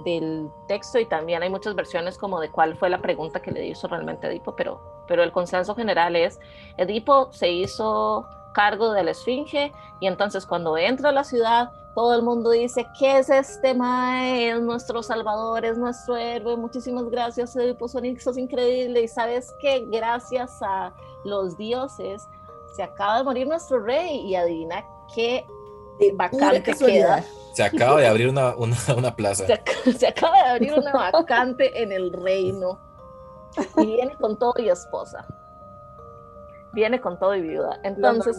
del, texto y también hay muchas versiones como de cuál fue la pregunta que le hizo realmente Edipo, pero, pero el consenso general es, Edipo se hizo cargo de la esfinge y entonces cuando entra a la ciudad, todo el mundo dice, ¿qué es este Mae? Es nuestro salvador, es nuestro héroe, muchísimas gracias Edipo, sos increíble y sabes que gracias a los dioses se acaba de morir nuestro rey y adivina qué vacante queda. Se acaba de abrir una, una, plaza. Se, acaba de abrir una *laughs* vacante en el reino. Y viene con todo y esposa. Viene con todo y viuda. Entonces,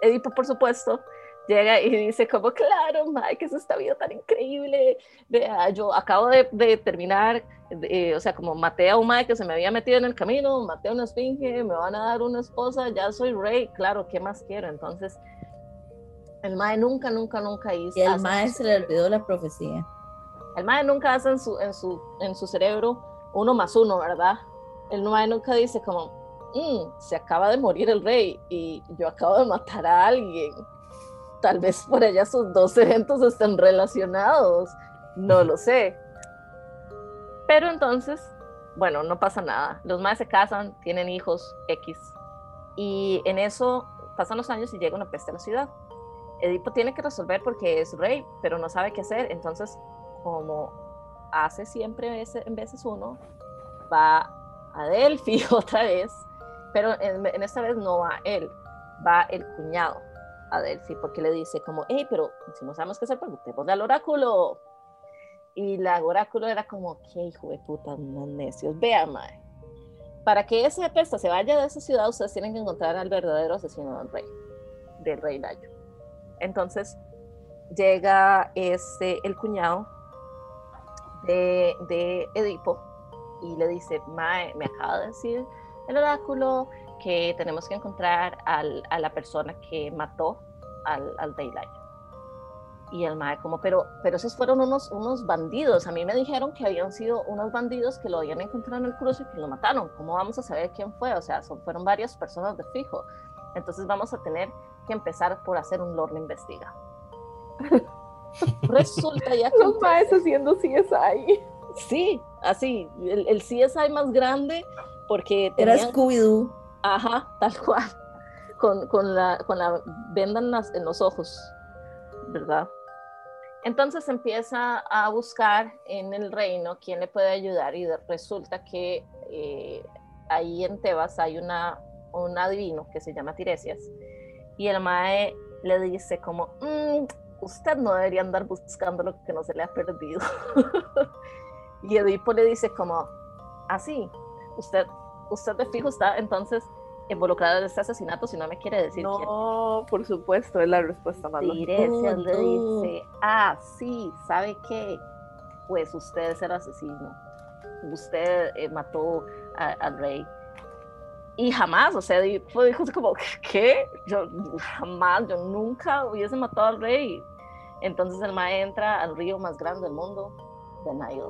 Edipo, por supuesto, llega y dice como, claro, que es esta vida tan increíble. Vea, yo acabo de, de terminar, eh, o sea, como maté a un mae que se me había metido en el camino, maté a una esfinge, me van a dar una esposa, ya soy rey, claro, ¿qué más quiero? Entonces, el mae nunca, nunca, nunca hizo. Y el mae se le olvidó la profecía. El mae nunca hace en su, en su, en su cerebro uno más uno, ¿verdad? El mae nunca dice como, mm, se acaba de morir el rey y yo acabo de matar a alguien tal vez por ella sus dos eventos estén relacionados, no lo sé. Pero entonces, bueno, no pasa nada. Los más se casan, tienen hijos X. Y en eso pasan los años y llega una peste a la ciudad. Edipo tiene que resolver porque es rey, pero no sabe qué hacer. Entonces, como hace siempre en veces uno, va a Delphi *laughs* otra vez, pero en, esta vez no va él, va el cuñado a Delphi porque le dice como, hey, pero si no sabemos qué hacer, preguntémosle al oráculo. Y la oráculo era como, qué hijo de puta, necios. Vea, mae. Para que ese pesta se vaya de esa ciudad, ustedes tienen que encontrar al verdadero asesino del rey, del rey Layo. Entonces llega este, el cuñado de, de Edipo y le dice, mae, me acaba de decir el oráculo que tenemos que encontrar al, a la persona que mató al, al Daylight. Y el mae como, pero, pero esos fueron unos, unos bandidos. A mí me dijeron que habían sido unos bandidos que lo habían encontrado en el cruce y que lo mataron. ¿Cómo vamos a saber quién fue? O sea, son, fueron varias personas de fijo. Entonces vamos a tener que empezar por hacer un Lord investiga. *laughs* Resulta ya que... Los maes haciendo CSI. Sí, así, el, el CSI más grande porque... Era tenían- Scooby-Doo. Ajá, *laughs* tal cual. Con, con la, con la venda en, las- en los ojos, ¿verdad? Entonces empieza a buscar en el reino quién le puede ayudar y resulta que eh, ahí en Tebas hay una, un adivino que se llama Tiresias y el mae le dice como, "Mm, usted no debería andar buscando lo que no se le ha perdido. *laughs* y Edipo le dice como, así, usted usted de fijo está entonces involucrada en este asesinato si no me quiere decir quién. No, por supuesto, es la respuesta más lógica. Tiresias le dice, ah, sí, ¿sabe qué? Pues usted es el asesino. Usted eh, mató a- al rey. Y jamás, o sea, dijo así como, ¿qué? Yo jamás, yo nunca hubiese matado al rey. Entonces el mae entra al río más grande del mundo, de Nile.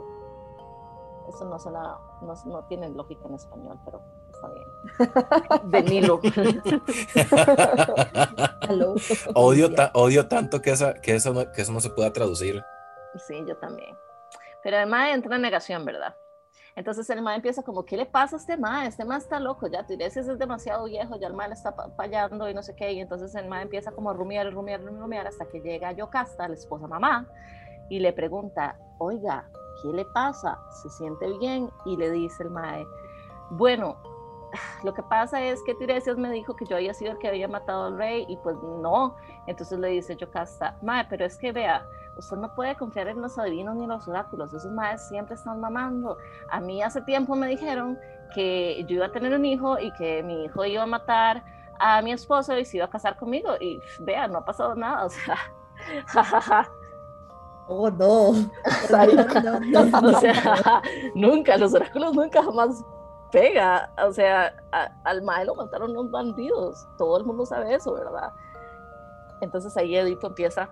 Eso no suena, no, no tiene lógica en español, pero está bien. *laughs* De Nilo. Aló. odio, ta- odio tanto que, esa, que, eso no, que eso no se pueda traducir. Sí, yo también. Pero mae entra en negación, ¿verdad? Entonces el mae empieza como, ¿qué le pasa a este mae? Este mae está loco, ya Tiresias es demasiado viejo, ya el mae le está fallando y no sé qué. Y entonces el mae empieza como a rumiar, rumiar, rumiar hasta que llega Yocasta, la esposa mamá, y le pregunta, oiga, ¿qué le pasa? ¿Se siente bien? Y le dice el mae, bueno, lo que pasa es que Tiresias me dijo que yo había sido el que había matado al rey y pues no. Entonces le dice Yocasta, mae, pero es que vea, usted no puede confiar en los adivinos ni en los oráculos, esos maes siempre están mamando. A mí hace tiempo me dijeron que yo iba a tener un hijo y que mi hijo iba a matar a mi esposo y se iba a casar conmigo y vea, no ha pasado nada, o sea, *laughs* jajaja. Oh, no. *laughs* No, no, no. o sea, nunca, los oráculos nunca jamás pega, o sea, a- al mae lo mataron unos bandidos, todo el mundo sabe eso, ¿verdad? Entonces ahí Edipo empieza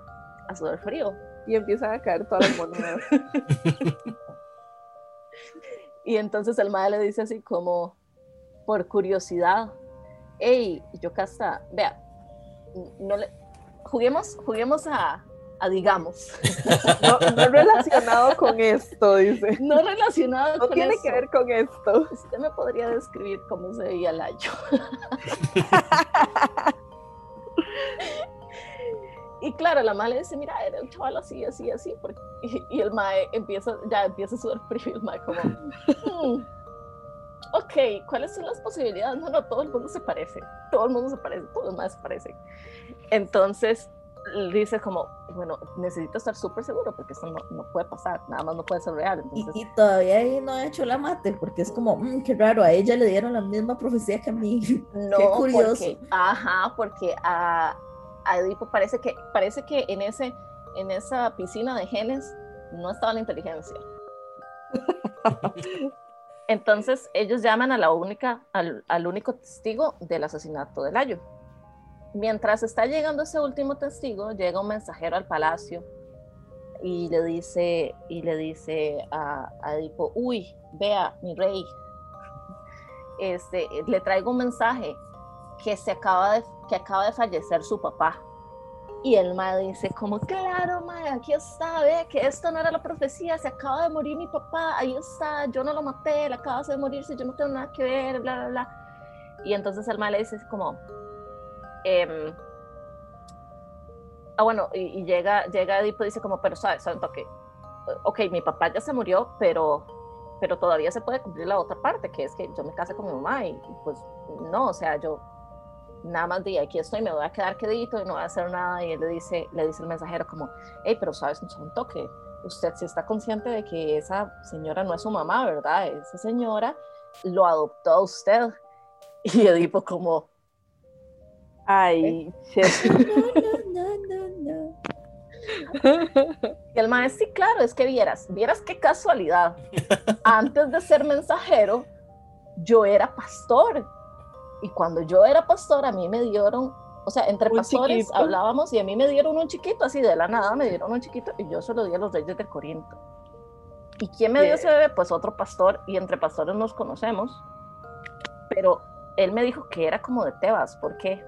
a sudar frío. Y empiezan a caer todas las monedas. *laughs* Y entonces el mae le dice así como, por curiosidad, hey, Yocasta, vea, no le, juguemos, juguemos a, a digamos, No, no relacionado con esto, dice. no relacionado No con tiene que ver con esto. Usted me podría describir cómo se veía Layo. y claro, la madre dice, mira, era un chaval así, así, así. porque- y, y el mae empieza, ya empieza a sudar frío y el mae como, "Hmm, ok, ¿cuáles son las posibilidades? No, no, todo el mundo se parece. Todo el mundo se parece, todos los maes se parecen. Entonces dice como, bueno, necesito estar súper seguro porque esto no, no puede pasar, nada más no puede ser real. Y, Entonces, y todavía ahí no ha hecho la mate, porque es como, "Mm, qué raro, a ella le dieron la misma profecía que a mí. *laughs* No, Qué curioso. porque, ajá, porque a, a Edipo parece que, parece que en, ese, en esa piscina de genes no estaba la inteligencia. *laughs* Entonces ellos llaman a la única, al, al, único testigo del asesinato de Layo. Mientras está llegando ese último testigo, llega un mensajero al palacio y le dice, y le dice a, a Edipo, uy, vea, mi rey, este, le traigo un mensaje que, se acaba de, que acaba de fallecer su papá. Y el ma dice como, claro, ma, aquí está, ve que esto no era la profecía, se acaba de morir mi papá, ahí está, yo no lo maté, él acaba de morirse, yo no tengo nada que ver, bla, bla, bla. Y entonces el ma le dice como, eh, ah, bueno, y, y, llega, llega Edipo y dice como, pero sabes, ¿saben que Ok, mi papá ya se murió, pero, pero todavía se puede cumplir la otra parte, que es que yo me casé con mi mamá y, y pues no, o sea, yo nada más de aquí estoy, me voy a quedar quedito y no voy a hacer nada. Y él le dice, le dice el mensajero como, hey, pero sabes un toque, usted sí está consciente de que esa señora no es su mamá, ¿verdad? Esa señora lo adoptó a usted. *laughs* Y Edipo como, ay, *laughs* no, no, no, Y el maestro, sí, claro, es que vieras, vieras qué casualidad. *laughs* Antes de ser mensajero, yo era pastor y cuando yo era pastor, a mí me dieron, o sea, entre Un pastores chiquito. hablábamos y a mí me dieron un chiquito, así de la nada me dieron un chiquito y yo se lo di a los reyes de Corinto. ¿Y quién me dio ese bebé? Pues otro pastor y entre pastores nos conocemos. Pero él me dijo que era como de Tebas, ¿por qué?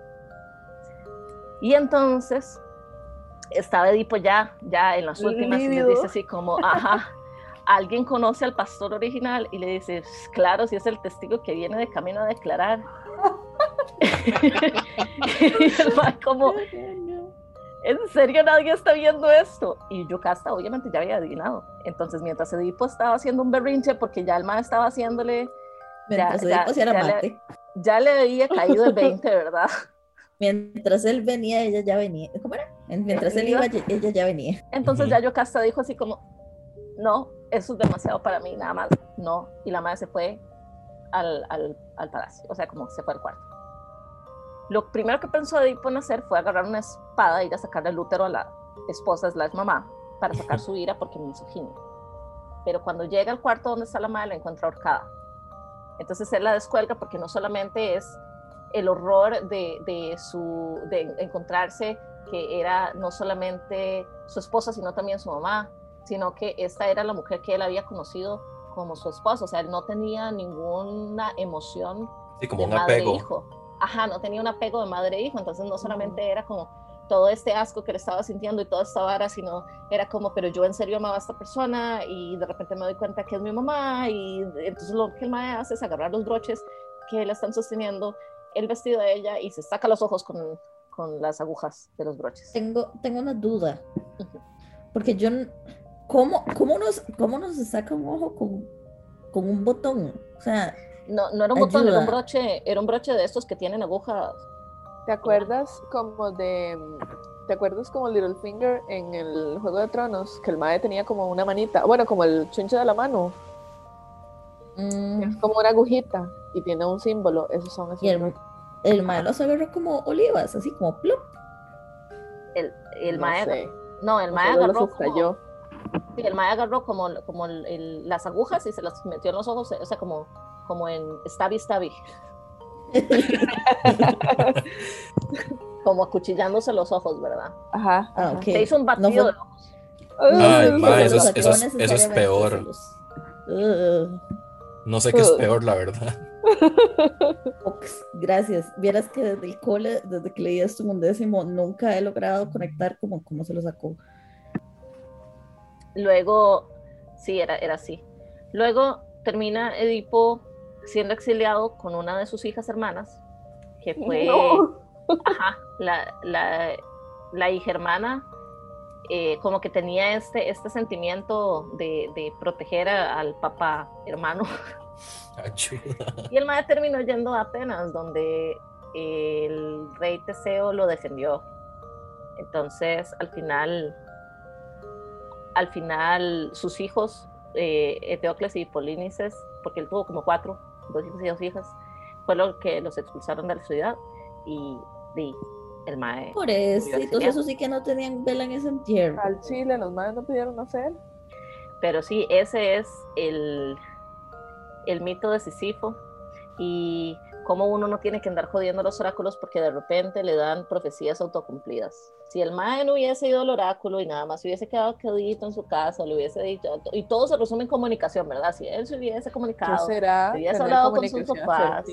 Y entonces estaba Edipo ya, ya en las últimas y le dice así como, ajá, alguien conoce al pastor original y le dice, claro, si es el testigo que viene de camino a declarar. *laughs* y el man como, ¿en serio nadie está viendo esto? Y Yocasta obviamente ya había adivinado. Entonces mientras Edipo estaba haciendo un berrinche porque ya el man estaba haciéndole, Mientras Ya, le- ya le había caído el 20, ¿verdad? *laughs* Mientras él venía, ella ya venía. ¿Cómo era? Mientras él iba, ella ya venía. Entonces ya Yocasta dijo así como, no, eso es demasiado para mí, nada más, no. Y la madre se fue al, al, al palacio, o sea, como se fue al cuarto. Lo primero que pensó Edipo en hacer fue agarrar una espada y ir a sacarle el útero a la esposa slash mamá para sacar su ira porque misoginia. Pero cuando llega al cuarto donde está la madre, la encuentra ahorcada. Entonces él la descuelga porque no solamente es el horror de, de su, de encontrarse que era no solamente su esposa, sino también su mamá, sino que esta era la mujer que él había conocido como su esposa, o sea, él no tenía ninguna emoción Sí, como de un madre e apego. hijo. Ajá, no tenía un apego de madre e hijo, entonces no solamente era como todo este asco que le estaba sintiendo y toda esta vara, sino era como, pero yo en serio amaba a esta persona y de repente me doy cuenta que es mi mamá y entonces lo que el mae hace es agarrar los broches que le están sosteniendo el vestido de ella y se saca los ojos con, con las agujas de los broches. Tengo, tengo una duda. Porque yo. n- ¿Cómo, cómo, nos, cómo nos saca un ojo con, con un botón? O sea, No, no era un botón, era un broche, era un broche de estos que tienen agujas. ¿Te acuerdas como de... ¿Te acuerdas como Littlefinger en el Juego de Tronos? Que el mae tenía como una manita, bueno, como el chunche de la mano, mm, es como una agujita y tiene un símbolo, esos son esos. y el, el malo se agarró como olivas, así como plop. El, el no mae, sé, no, el mae los agarró como, sí, el mae agarró como, como el- el- las agujas y se las metió en los ojos, o sea, como, como en stabby stabby, *laughs* como acuchillándose los ojos, ¿verdad? Ajá. Ah, ajá. ok. Se hizo un batido fue- de ojos. Ay, ma, eso los es- sacó eso es- eso es necesariamente, peor. los-. No sé qué es peor, la verdad. *laughs* Ox, Gracias. Vieras que desde el cole, desde que leí esto en un décimo, nunca he logrado conectar como, como se lo sacó. Luego, sí, era, era así. Luego termina Edipo siendo exiliado con una de sus hijas hermanas, que fue No. *laughs* ajá, la, la, la hija hermana, eh, como que tenía este, este sentimiento de, de proteger a- al papá hermano. *laughs* *laughs* Ayuda. Y el madre terminó yendo a Atenas, donde el rey Teseo lo defendió. Entonces, al final, al final, sus hijos, eh, Eteocles y Polínices, porque él tuvo como cuatro, dos hijos y dos hijas, fue lo que los expulsaron de la ciudad y, y el mae. Por eso, entonces eso sí que no tenían vela en ese entierro. Al Chile los madres no pudieron hacer. Pero sí, ese es el, el mito de Sísifo y cómo uno no tiene que andar jodiendo los oráculos porque de repente le dan profecías autocumplidas. Si el mae no hubiese ido al oráculo y nada más hubiese quedado quedito en su casa, le hubiese dicho, y todo se resume en comunicación, ¿verdad? Si él se hubiese ¿Qué comunicado, será? Tener hablado con sus papás.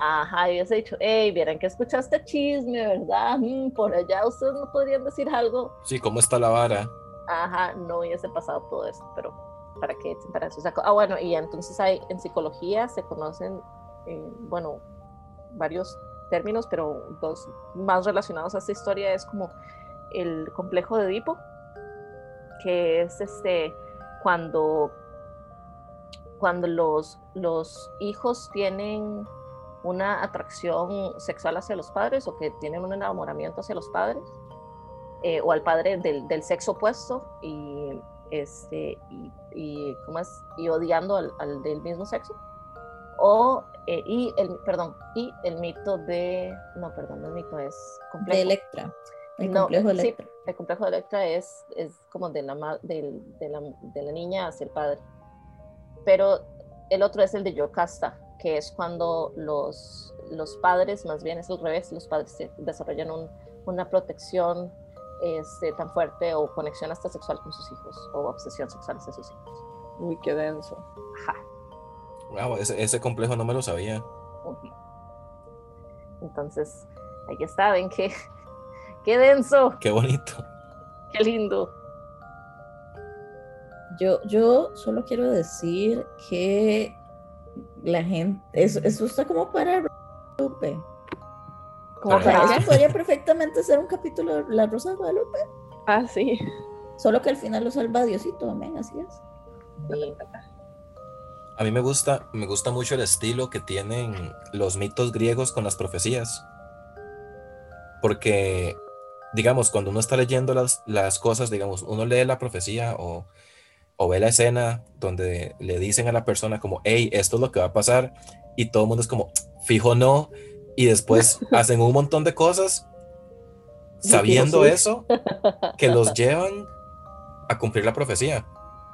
ajá, y hubiese dicho, hey, vieran que escuchaste chisme, ¿verdad? Mm, por allá ustedes no podrían decir algo. Sí, ¿cómo está la vara? Ajá, no hubiese pasado todo esto, pero ¿para qué? Para eso saco. Ah, bueno, y entonces hay, en psicología se conocen, eh, bueno, varios términos, pero dos más relacionados a esta historia es como el complejo de Edipo, que es este, cuando, cuando los, los hijos tienen una atracción sexual hacia los padres o que tienen un enamoramiento hacia los padres, eh, o al padre del, del sexo opuesto y, este, y, y, ¿cómo es? y odiando al, al del mismo sexo. O, eh, y, el, perdón, y el mito de, no, perdón, no el mito es complejo. De Electra. El No, complejo de sí, Electra. el complejo de Electra es, es como de la, del- de, la, de la niña hacia el padre. Pero el otro es el de Yocasta, que es cuando los, los padres, más bien es al revés, los padres desarrollan un- una protección este, tan fuerte o conexión hasta sexual con sus hijos o obsesión sexual hacia sus hijos. Uy, qué denso. Ajá. Wow, ese, ese complejo no me lo sabía. Entonces, ahí está, ven qué, *laughs* qué denso, Qué bonito. qué lindo. Yo, yo solo quiero decir que la gente, eso, eso está como para Guadalupe. Como podría perfectamente ser un capítulo de La Rosa de Guadalupe, Ah, sí. solo que al final lo salva Diosito, amén, así es. Sí. A mí me gusta, me gusta mucho el estilo que tienen los mitos griegos con las profecías. Porque, digamos, cuando uno está leyendo las, las cosas, digamos, uno lee la profecía o, o ve la escena donde le dicen a la persona como, hey, esto es lo que va a pasar, y todo el mundo es como, fijo no, y después *laughs* hacen un montón de cosas sabiendo eso que los *laughs* llevan a cumplir la profecía.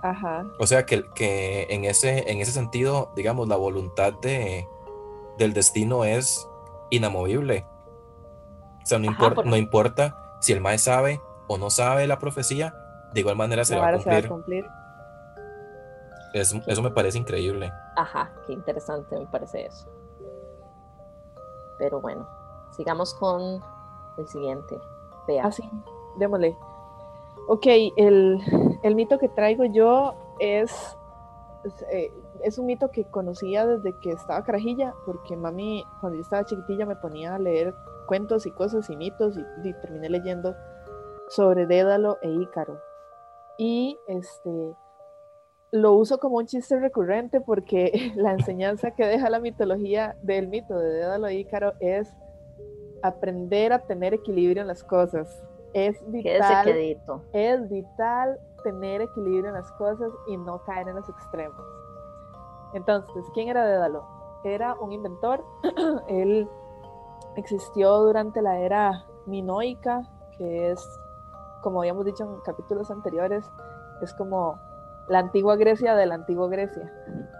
Ajá. O sea que, que en, ese, en ese sentido, digamos, la voluntad de, del destino es inamovible. O sea, no, Ajá, impor- por- no importa si el mae sabe o no sabe la profecía, de igual manera se La va a vara se va a cumplir. cumplir. Es- eso me parece increíble. Ajá, qué interesante me parece eso. Pero bueno, sigamos con el siguiente. Vea. Así, démosle. Ok, el, el mito que traigo yo es, es, eh, es un mito que conocía desde que estaba carajilla, porque mami, cuando yo estaba chiquitilla, me ponía a leer cuentos y cosas y mitos y, y terminé leyendo sobre Dédalo e Ícaro. Y este lo uso como un chiste recurrente porque *laughs* la enseñanza que deja la mitología del mito de Dédalo Ícaro es aprender a tener equilibrio en las cosas. Es vital, es vital tener equilibrio en las cosas y no caer en los extremos. Entonces, ¿quién era Dédalo? Era un inventor. *clears throat* Él existió durante la era minoica, que es, como habíamos dicho en capítulos anteriores, es como la antigua Grecia de la antigua Grecia.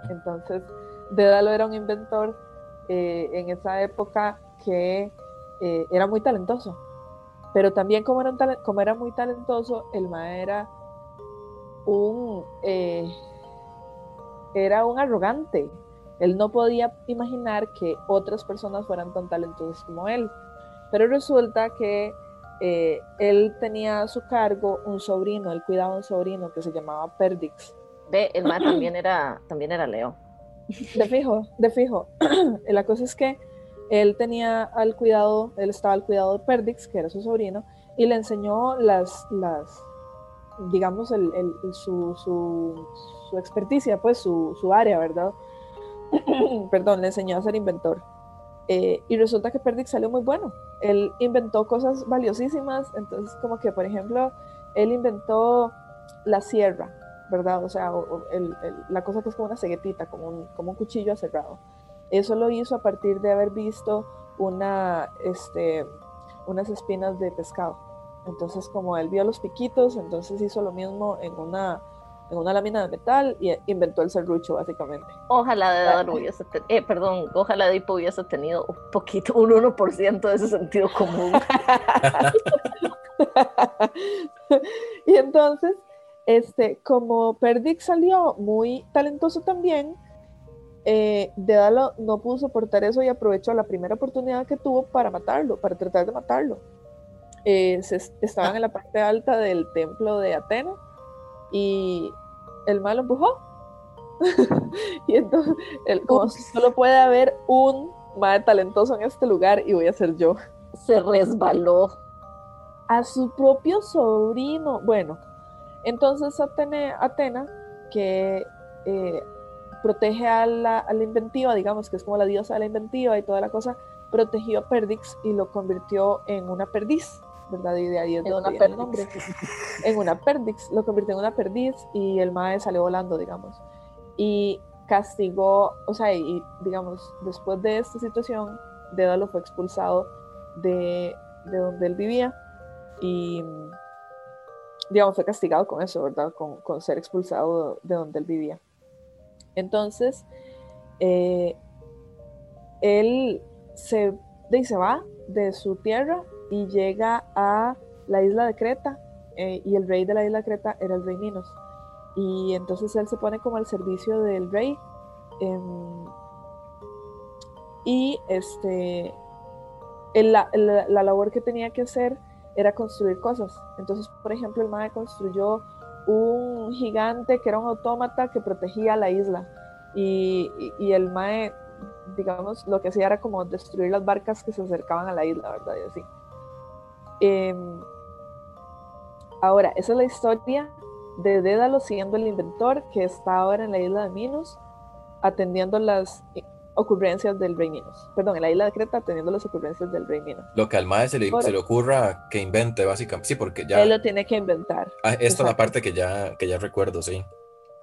Entonces, Dédalo era un inventor eh, en esa época que eh, era muy talentoso. Pero también como era, un talen- como era muy talentoso, el ma era un, eh, era un arrogante. Él no podía imaginar que otras personas fueran tan talentosas como él. Pero resulta que eh, él tenía a su cargo un sobrino, él cuidaba a un sobrino que se llamaba Perdix. Ve, el man *clears throat* también era, también era Leo. De fijo, de fijo. *clears throat* La cosa es que él tenía al cuidado, él estaba al cuidado de Perdix, que era su sobrino, y le enseñó las, las digamos, el- su, su, su experticia, pues su, su área, ¿verdad? *clears throat* Perdón, le enseñó a ser inventor. Eh, y resulta que Perdix salió muy bueno. Él inventó cosas valiosísimas, entonces como que, por ejemplo, él inventó la sierra, ¿verdad? O sea, la cosa que es como una ceguetita, como un, como un cuchillo aserrado. Eso lo hizo a partir de haber visto una, este, unas espinas de pescado. Entonces, como él vio los piquitos, entonces hizo lo mismo en una, en una lámina de metal y inventó el serrucho, básicamente. Ojalá de Dado hubiese tenido, eh, perdón, ojalá Dipo hubiese tenido un poquito, un 1% de ese sentido común. *laughs* y entonces, este, como Perdix salió muy talentoso también, eh, Dédalo no pudo soportar eso y aprovechó la primera oportunidad que tuvo para matarlo, para tratar de matarlo. Eh, estaban en la parte alta del templo de Atena y el malo empujó. *laughs* y entonces, el, como solo puede haber un mal talentoso en este lugar y voy a ser yo. Se resbaló. A su propio sobrino. Bueno, entonces Atena, Atena que eh, protege a la, inventiva, digamos que es como la diosa de la inventiva y toda la cosa, protegió a Perdix y lo convirtió en una perdiz, ¿verdad? Y de ahí es en donde el nombre. *laughs* En una perdix, lo convirtió en una perdiz y el mae salió volando, digamos. Y castigó, o sea, y digamos, después de esta situación, Dédalo fue expulsado de, de donde él vivía y, digamos, fue castigado con eso, ¿verdad? Con, con ser expulsado de donde él vivía. Entonces, eh, él se, se va de su tierra y llega a la isla de Creta, eh, y el rey de la isla de Creta era el rey Minos. Y entonces él se pone como al servicio del rey. Em, y este, la, labor que tenía que hacer era construir cosas. Entonces, por ejemplo, el Mae construyó un gigante que era un autómata que protegía la isla. Y, el Mae, digamos, lo que hacía era como destruir las barcas que se acercaban a la isla, ¿verdad? Y así. Em, ahora, esa es la historia de Dédalo siendo el inventor que está ahora en la isla de Minos, atendiendo las ocurrencias del rey Minos. Perdón, en la isla de Creta atendiendo las ocurrencias del rey Minos. Lo que al Mae se le, se le ocurra que invente, básicamente. Sí, porque ya... Él lo tiene que inventar. Ah, esta es la parte que ya, que ya recuerdo, sí.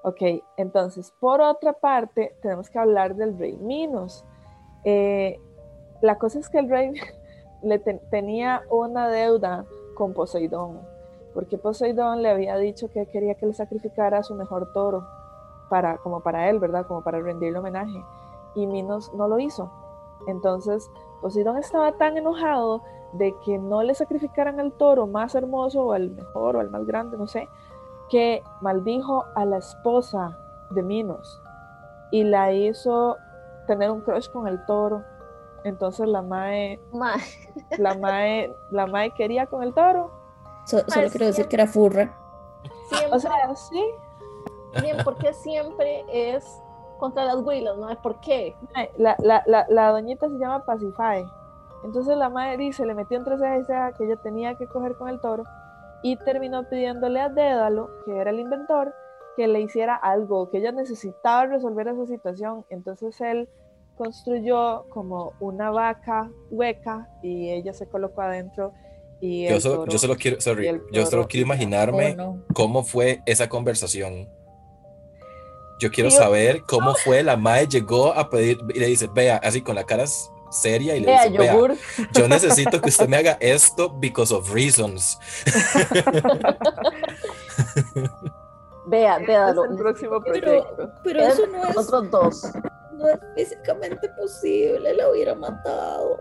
Ok, entonces, por otra parte, tenemos que hablar del rey Minos. Eh, la cosa es que el rey *laughs* le tenía una deuda con Poseidón, porque Poseidón le había dicho que quería que le sacrificara su mejor toro, para, como para él, ¿verdad? Como para rendirle homenaje y Minos no lo hizo. Entonces, Poseidón estaba tan enojado de que no le sacrificaran al toro más hermoso o al mejor o al más grande, no sé, que maldijo a la esposa de Minos y la hizo tener un crush con el toro. Entonces la mae, la mae, la mae quería con el toro. solo quiero decir que era furra. o sea, sí. Bien, porque siempre es contra las huilas, ¿no? ¿Por qué? La, la, la, la doñita se llama Pacify. Entonces la madre dice, le metió entre ceja y ceja que ella tenía que coger con el toro y terminó pidiéndole a Dédalo, que era el inventor, que le hiciera algo, que ella necesitaba resolver esa situación. Entonces él construyó como una vaca hueca y ella se colocó adentro. Y yo, solo, yo solo quiero, yo solo quiero imaginarme oh, cómo fue esa conversación yo quiero saber cómo fue, la madre llegó a pedir y le dice, vea, así con la cara seria y le dice, vea, yo necesito que usted me haga esto because of reasons. vea, vea, es el próximo proyecto. Pero, eso no es, otros dos. No es físicamente posible, la hubiera matado.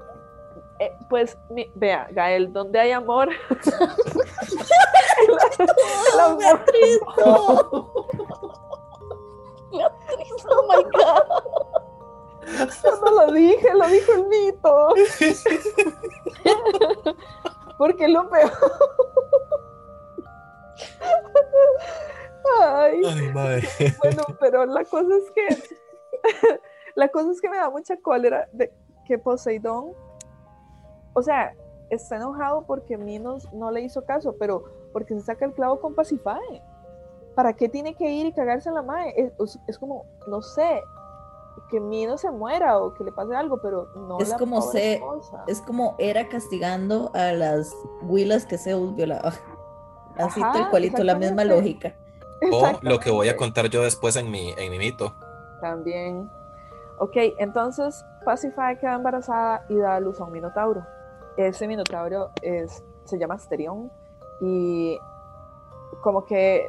Eh, pues, vea, Gael, donde hay amor, *laughs* el, amor. Oh my god. no lo dije, lo dijo el mito. Porque lo peor. Ay, madre. Bueno, pero la cosa es que *laughs* la cosa es que me da mucha cólera de que Poseidón, o sea, está enojado porque Minos no le hizo caso, pero porque se saca el clavo con Pasifae. ¿para qué tiene que ir y cagarse en la madre? Es, como, no sé, que Mino se muera o que le pase algo, pero no es como se, es como era castigando a las huilas que se violaba. Así tal cualito, la misma lógica. O lo que voy a contar yo después en mi, en mi mito. También. Ok, entonces Pacify queda embarazada y da a luz a un minotauro. ese minotauro es, se llama Asterión y como que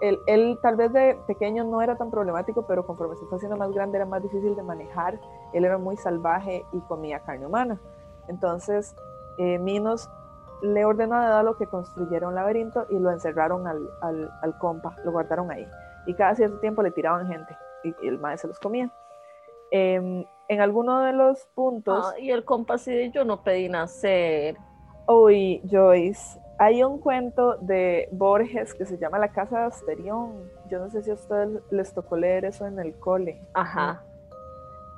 él, él, tal vez de pequeño no era tan problemático, pero conforme se fue haciendo más grande era más difícil de manejar. Él era muy salvaje y comía carne humana. Entonces, eh, Minos le ordenó a Dédalo que construyera un laberinto y lo encerraron al, al, al, compa, lo guardaron ahí. Y cada cierto tiempo le tiraban gente y, y el maestro se los comía. Eh, en alguno de los puntos... Ah, y el compa así yo no pedí nacer. Uy, Joyce, hay un cuento de Borges que se llama La Casa de Asterión. Yo no sé si a ustedes les tocó leer eso en el cole. Ajá.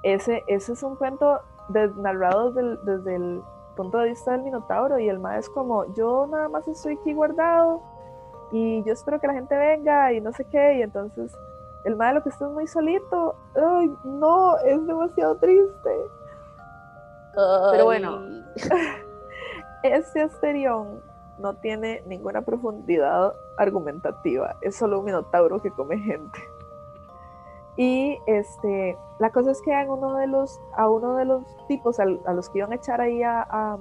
Ese, ese es un cuento de, narrado del, desde el punto de vista del Minotauro y el ma es como, yo nada más estoy aquí guardado y yo espero que la gente venga y no sé qué, y entonces el ma lo que está muy solito, ay, no, es demasiado triste. Ay. Pero bueno, *laughs* este Asterión no tiene ninguna profundidad argumentativa, es solo un minotauro que come gente. Y este, la cosa es que a uno de los, a uno de los tipos a, a los que iban a echar ahí a, a,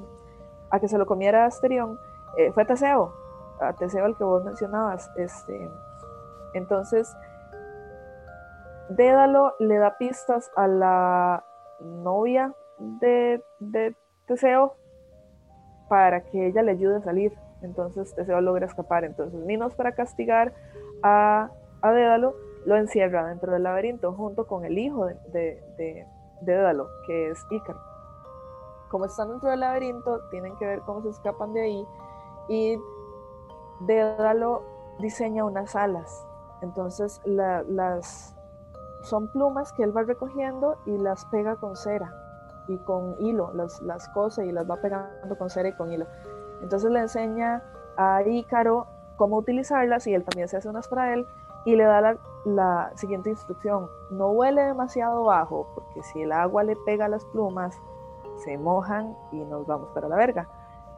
a que se lo comiera Asterión eh, fue Teseo, a Teseo el que vos mencionabas. Este, entonces, Dédalo le da pistas a la novia de, Teseo para que ella le ayude a salir. Entonces Teseo logra escapar. Entonces Minos para castigar a, Dédalo lo encierra dentro del laberinto junto con el hijo de, Dédalo, que es Ícaro. Como están dentro del laberinto, tienen que ver cómo se escapan de ahí y Dédalo diseña unas alas. Entonces la, las son plumas que él va recogiendo y las pega con cera y con hilo, las, las cose y las va pegando con cera y con hilo. Entonces le enseña a Ícaro cómo utilizarlas y él también se hace unas para él y le da la, la, siguiente instrucción, no huele demasiado bajo porque si el agua le pega a las plumas se mojan y nos vamos para la verga.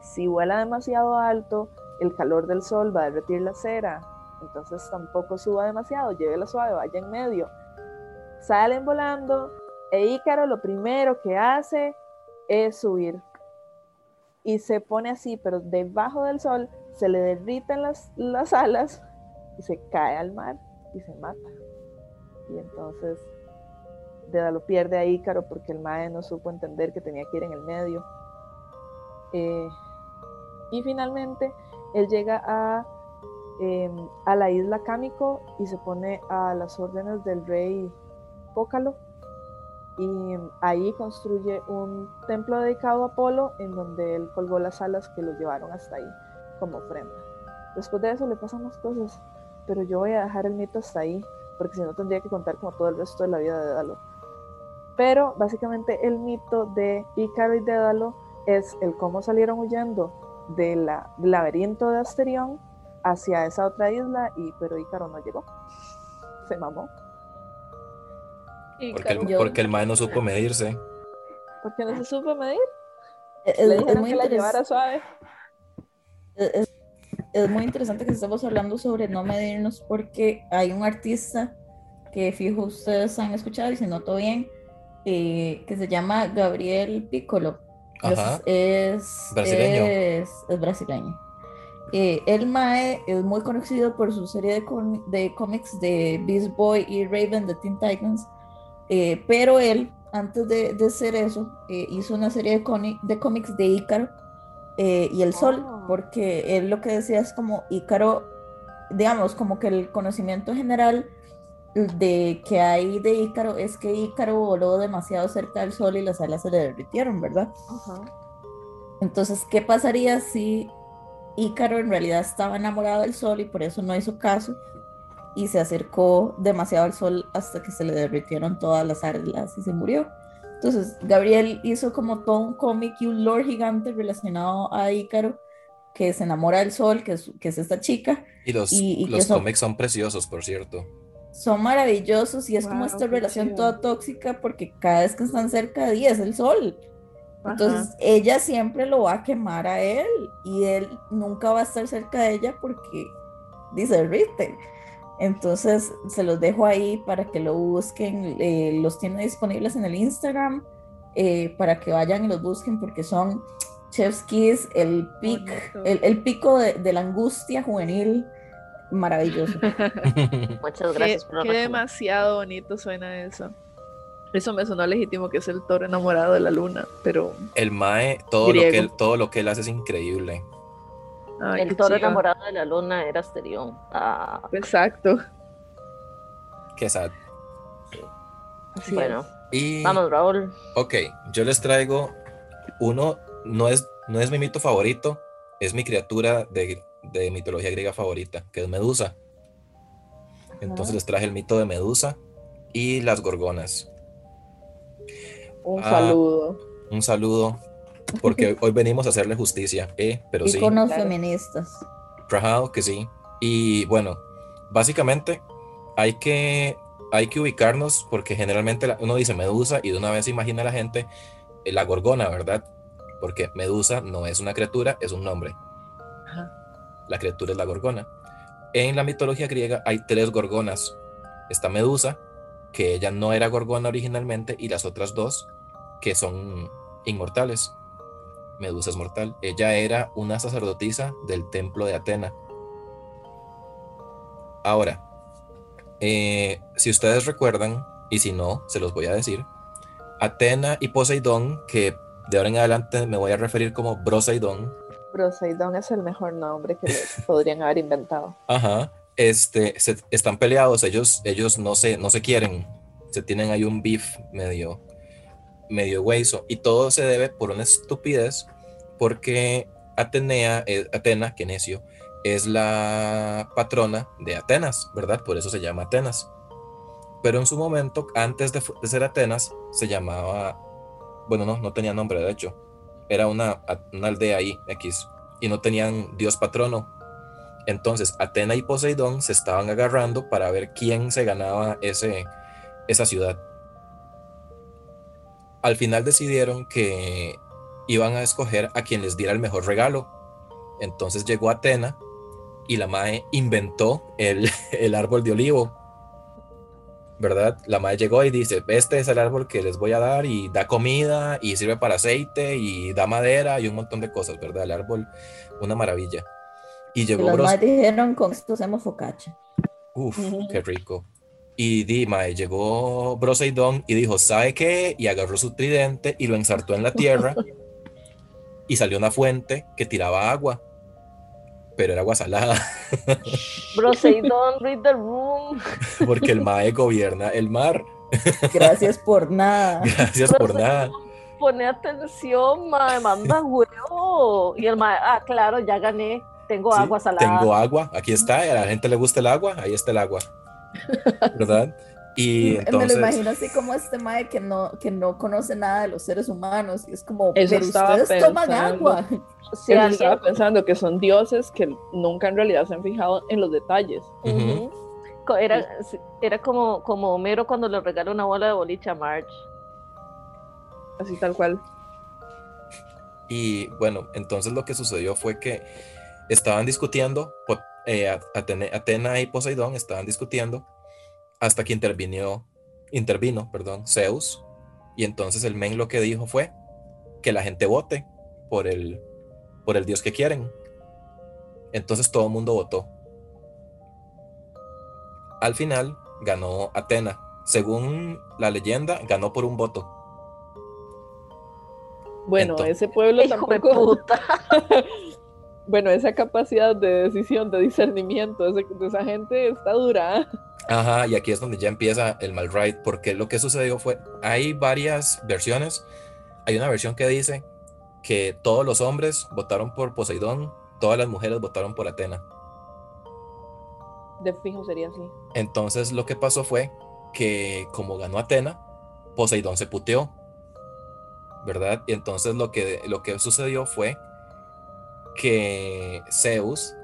Si vuela demasiado alto, el calor del sol va a derretir la cera, entonces tampoco suba demasiado, llévela suave, vaya en medio. Salen volando e Ícaro lo primero que hace es subir y se pone así, pero debajo del sol se le derriten las, las alas y se cae al mar y se mata. Y entonces Dédalo pierde a Ícaro porque el Mae no supo entender que tenía que ir en el medio. Eh, y finalmente él llega a, eh, a la isla Cámico y se pone a las órdenes del rey Pócalo y ahí construye un templo dedicado a Apolo en donde él colgó las alas que lo llevaron hasta ahí como ofrenda. Después de eso le pasan más cosas, pero yo voy a dejar el mito hasta ahí, porque si no tendría que contar como todo el resto de la vida de Dédalo. Pero básicamente el mito de Ícaro y Dédalo es el cómo salieron huyendo del laberinto de Asterión hacia esa otra isla, y pero Ícaro no llegó, se mamó. Porque el, porque el mae no supo medirse. Porque no se supo medir. Es, Le es dijeron muy que la llevara suave. es- es muy interesante que estemos hablando sobre no medirnos porque hay un artista que fijo ustedes han escuchado y si no todo bien, eh, que se llama Gabriel Piccolo. Es- Ajá. Es, Brasileño. Es, es brasileño. Eh, el Mae es muy conocido por su serie de, de cómics de Beast Boy y Raven de Teen Titans, eh, pero él, antes de, de hacer eso, eh, hizo una serie de, cómics de Ícaro eh, y el Sol, Oh. porque él lo que decía es como Ícaro, digamos, como que el conocimiento general de que hay de Ícaro es que Ícaro voló demasiado cerca del Sol y las alas se le derritieron, ¿verdad? Entonces, ¿qué pasaría si Ícaro en realidad estaba enamorado del sol y por eso no hizo caso y se acercó demasiado al sol hasta que se le derritieron todas las alas y se murió? Entonces, Gabriel hizo como todo un cómic y un lore gigante relacionado a Ícaro que se enamora del sol, que es, que es esta chica. Y los, Y- y los son- cómics son preciosos, por cierto. Son maravillosos y es como Wow, esta qué relación chido. toda tóxica porque cada vez que están cerca de es el sol. Ajá. Entonces ella siempre lo va a quemar a él y él nunca va a estar cerca de ella porque dice derrite. Entonces se los dejo ahí para que lo busquen. eh, los tiene disponibles en el Instagram eh, para que vayan y los busquen porque son Chef's Kiss, el, pic, el, el pico de, de la angustia juvenil, maravilloso. *laughs* Muchas Qué, gracias por qué recomendación. demasiado bonito suena eso. Eso me sonó legítimo que es el toro enamorado de la luna, pero El Mae, todo lo, que él, todo lo que él hace es increíble. Ay, El toro enamorado de la luna era Asterión. Ah, Exacto. Qué sad. Así bueno, Y, vamos, Raúl. ok, yo les traigo uno, no es, no es mi mito favorito, es mi criatura de, de mitología griega favorita, que es Medusa. Entonces les traje el mito de Medusa y las gorgonas. Un Ah, saludo. Un saludo, porque *laughs* hoy venimos a hacerle justicia, ¿eh? Pero sí. Iconos claro. feministas. Rajado que sí. Y bueno, básicamente hay que, hay que ubicarnos porque generalmente la- uno dice Medusa y de una vez imagina a la gente eh, la gorgona, ¿verdad? Porque Medusa no es una criatura, es un nombre. Ajá. La criatura es la gorgona. En la mitología griega hay tres gorgonas. Está Medusa, que ella no era gorgona originalmente, y las otras dos, que son inmortales. Medusa es mortal. Ella era una sacerdotisa del templo de Atena. Ahora, eh, si ustedes recuerdan, y si no, se los voy a decir, Atena y Poseidón, que de ahora en adelante me voy a referir como Broseidón, Poseidón es el mejor nombre que *laughs* podrían haber inventado. Ajá. Este, se- están peleados, ellos, ellos no se, no se quieren, se tienen ahí un beef medio, medio hueso, y todo se debe por una estupidez, porque Atenea, eh, Atena, que necio, es la patrona de Atenas, ¿verdad? Por eso se llama Atenas. Pero en su momento, antes de, ser Atenas, se llamaba, bueno, no, no tenía nombre, de hecho, era una, una aldea ahí, X, y no tenían dios patrono, entonces, Atena y Poseidón se estaban agarrando para ver quién se ganaba ese, esa ciudad. Al final decidieron que iban a escoger a quien les diera el mejor regalo. Entonces llegó Atena y la Mae inventó el, *laughs* el árbol de olivo. ¿Verdad? La Mae llegó y dice, este es el árbol que les voy a dar y da comida y sirve para aceite y da madera y un montón de cosas, ¿verdad? El árbol, una maravilla. Y Y llegó los Bros- dijeron, con esto hacemos focaccia. Uf, qué rico. Y di, mae, llegó Broseidón y dijo, ¿sabe qué? Y agarró su tridente y lo ensartó en la tierra *laughs* y salió una fuente que tiraba agua, pero era agua salada, *laughs* Broseidon, read the room. *laughs* porque el mae gobierna el mar. Gracias por nada. Gracias por nada. Pone atención, mae, manda huevo. Y el mae, ah, claro, ya gané. Tengo Sí, agua salada. Tengo agua, aquí está, a la gente le gusta el agua, ahí está el agua, *laughs* ¿verdad? Y Me lo entonces, imagino así como este mae que no, que no conoce nada de los seres humanos. Y es como, Eso pero estaba ustedes toman pensando. agua. Si *laughs* Él alguien- estaba pensando que son dioses que nunca en realidad se han fijado en los detalles. Ujú. Co- Era, era como, como Homero cuando le regala una bola de boliche a Marge. Así tal cual. Y bueno, entonces lo que sucedió fue que estaban discutiendo, eh, Atene- Atena y Poseidón estaban discutiendo hasta que intervino, intervino, perdón, Zeus. Y entonces el men lo que dijo fue que la gente vote por el, por el dios que quieren. Entonces todo el mundo votó. Al final ganó Atena. Según la leyenda, ganó por un voto. Bueno, Entonces- ese pueblo Hijo de tampoco. puta. *laughs* Bueno, esa capacidad de decisión, de discernimiento de esa gente está dura. Ajá, y aquí es donde ya empieza el mal ride, porque lo que sucedió fue, hay varias versiones. Hay una versión que dice que todos los hombres votaron por Poseidón, todas las mujeres votaron por Atena. De fijo sería así. Entonces lo que pasó fue que como ganó Atena, Poseidón se puteó, ¿verdad? Y entonces lo que, lo que sucedió fue que Zeus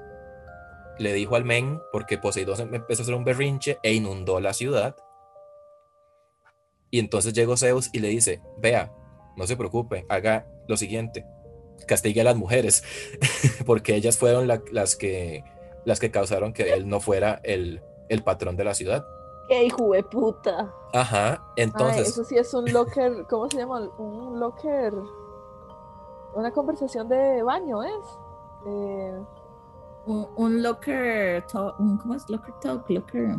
le dijo al men, porque Poseidón se- empezó a hacer un berrinche e inundó la ciudad. Y entonces llegó Zeus y le dice, vea, no se preocupe, haga lo siguiente, castigue a las mujeres, *laughs* porque ellas fueron la- las, que, las que causaron que él no fuera el, el patrón de la ciudad. Qué hijo de puta. Ajá, Ay, entonces, eso sí es un locker, ¿cómo se llama? Un locker. Una conversación de baño, ¿es? Eh, Un, un locker talk, un- ¿cómo es locker talk? Locker.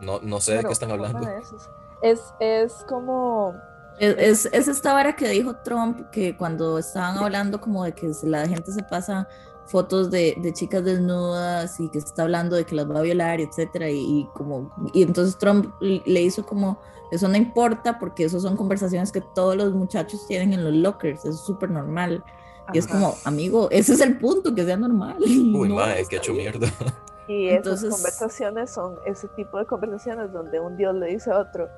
No, no sé de qué están hablando. de esas. Es, es como Es, es, es esta vara que dijo Trump que cuando estaban hablando como de que la gente se pasa fotos de, de chicas desnudas y que está hablando de que las va a violar, etcétera, y, y como y entonces Trump le hizo como eso no importa porque eso son conversaciones que todos los muchachos tienen en los lockers, eso es súper normal. Y es como, amigo, ese es el punto, que sea normal. *laughs* Uy, No, madre, que hecho mierda. *laughs* Y esas Entonces- conversaciones son ese tipo de conversaciones donde un Dios le dice a otro,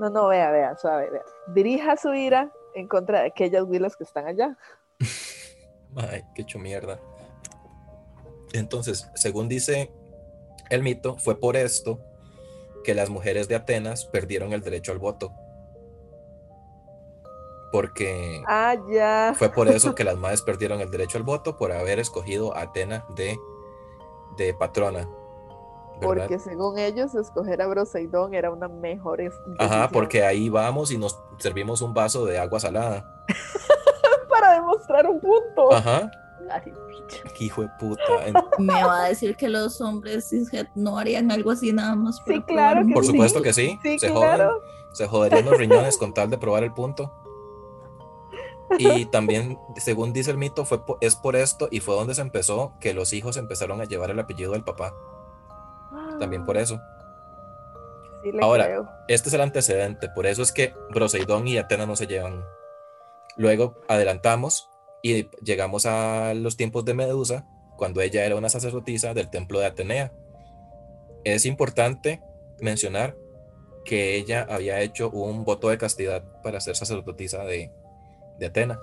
no, no, vea, vea, suave, vea, dirija su ira en contra de aquellas huilas que están allá. *laughs* Ay, qué hecho mierda. Entonces, según dice el mito, fue por esto que las mujeres de Atenas perdieron el derecho al voto. Porque Ah, ya. fue por eso *laughs* que las madres perdieron el derecho al voto por haber escogido a Atena de, de patrona. ¿verdad? Porque según ellos, escoger a Broseidón era una mejor es- Ajá, decisión. porque ahí vamos y nos servimos un vaso de agua salada. *laughs* Para demostrar un punto. Ajá, Ay, hijo de puta. Me va a decir que los hombres cishet no harían algo así nada más. Sí, claro que Por sí. supuesto que sí, Sí, se claro. joden. Se joderían los riñones con tal de probar el punto. Y *laughs* también, según dice el mito, fue po- es por esto y fue donde se empezó que los hijos empezaron a llevar el apellido del papá. También por eso. Sí, Ahora, creo. Este es el antecedente, por eso es que Broseidón y Atena no se llevan. Luego adelantamos y llegamos a los tiempos de Medusa, cuando ella era una sacerdotisa del templo de Atenea. Es importante mencionar que ella había hecho un voto de castidad para ser sacerdotisa de, de Atena.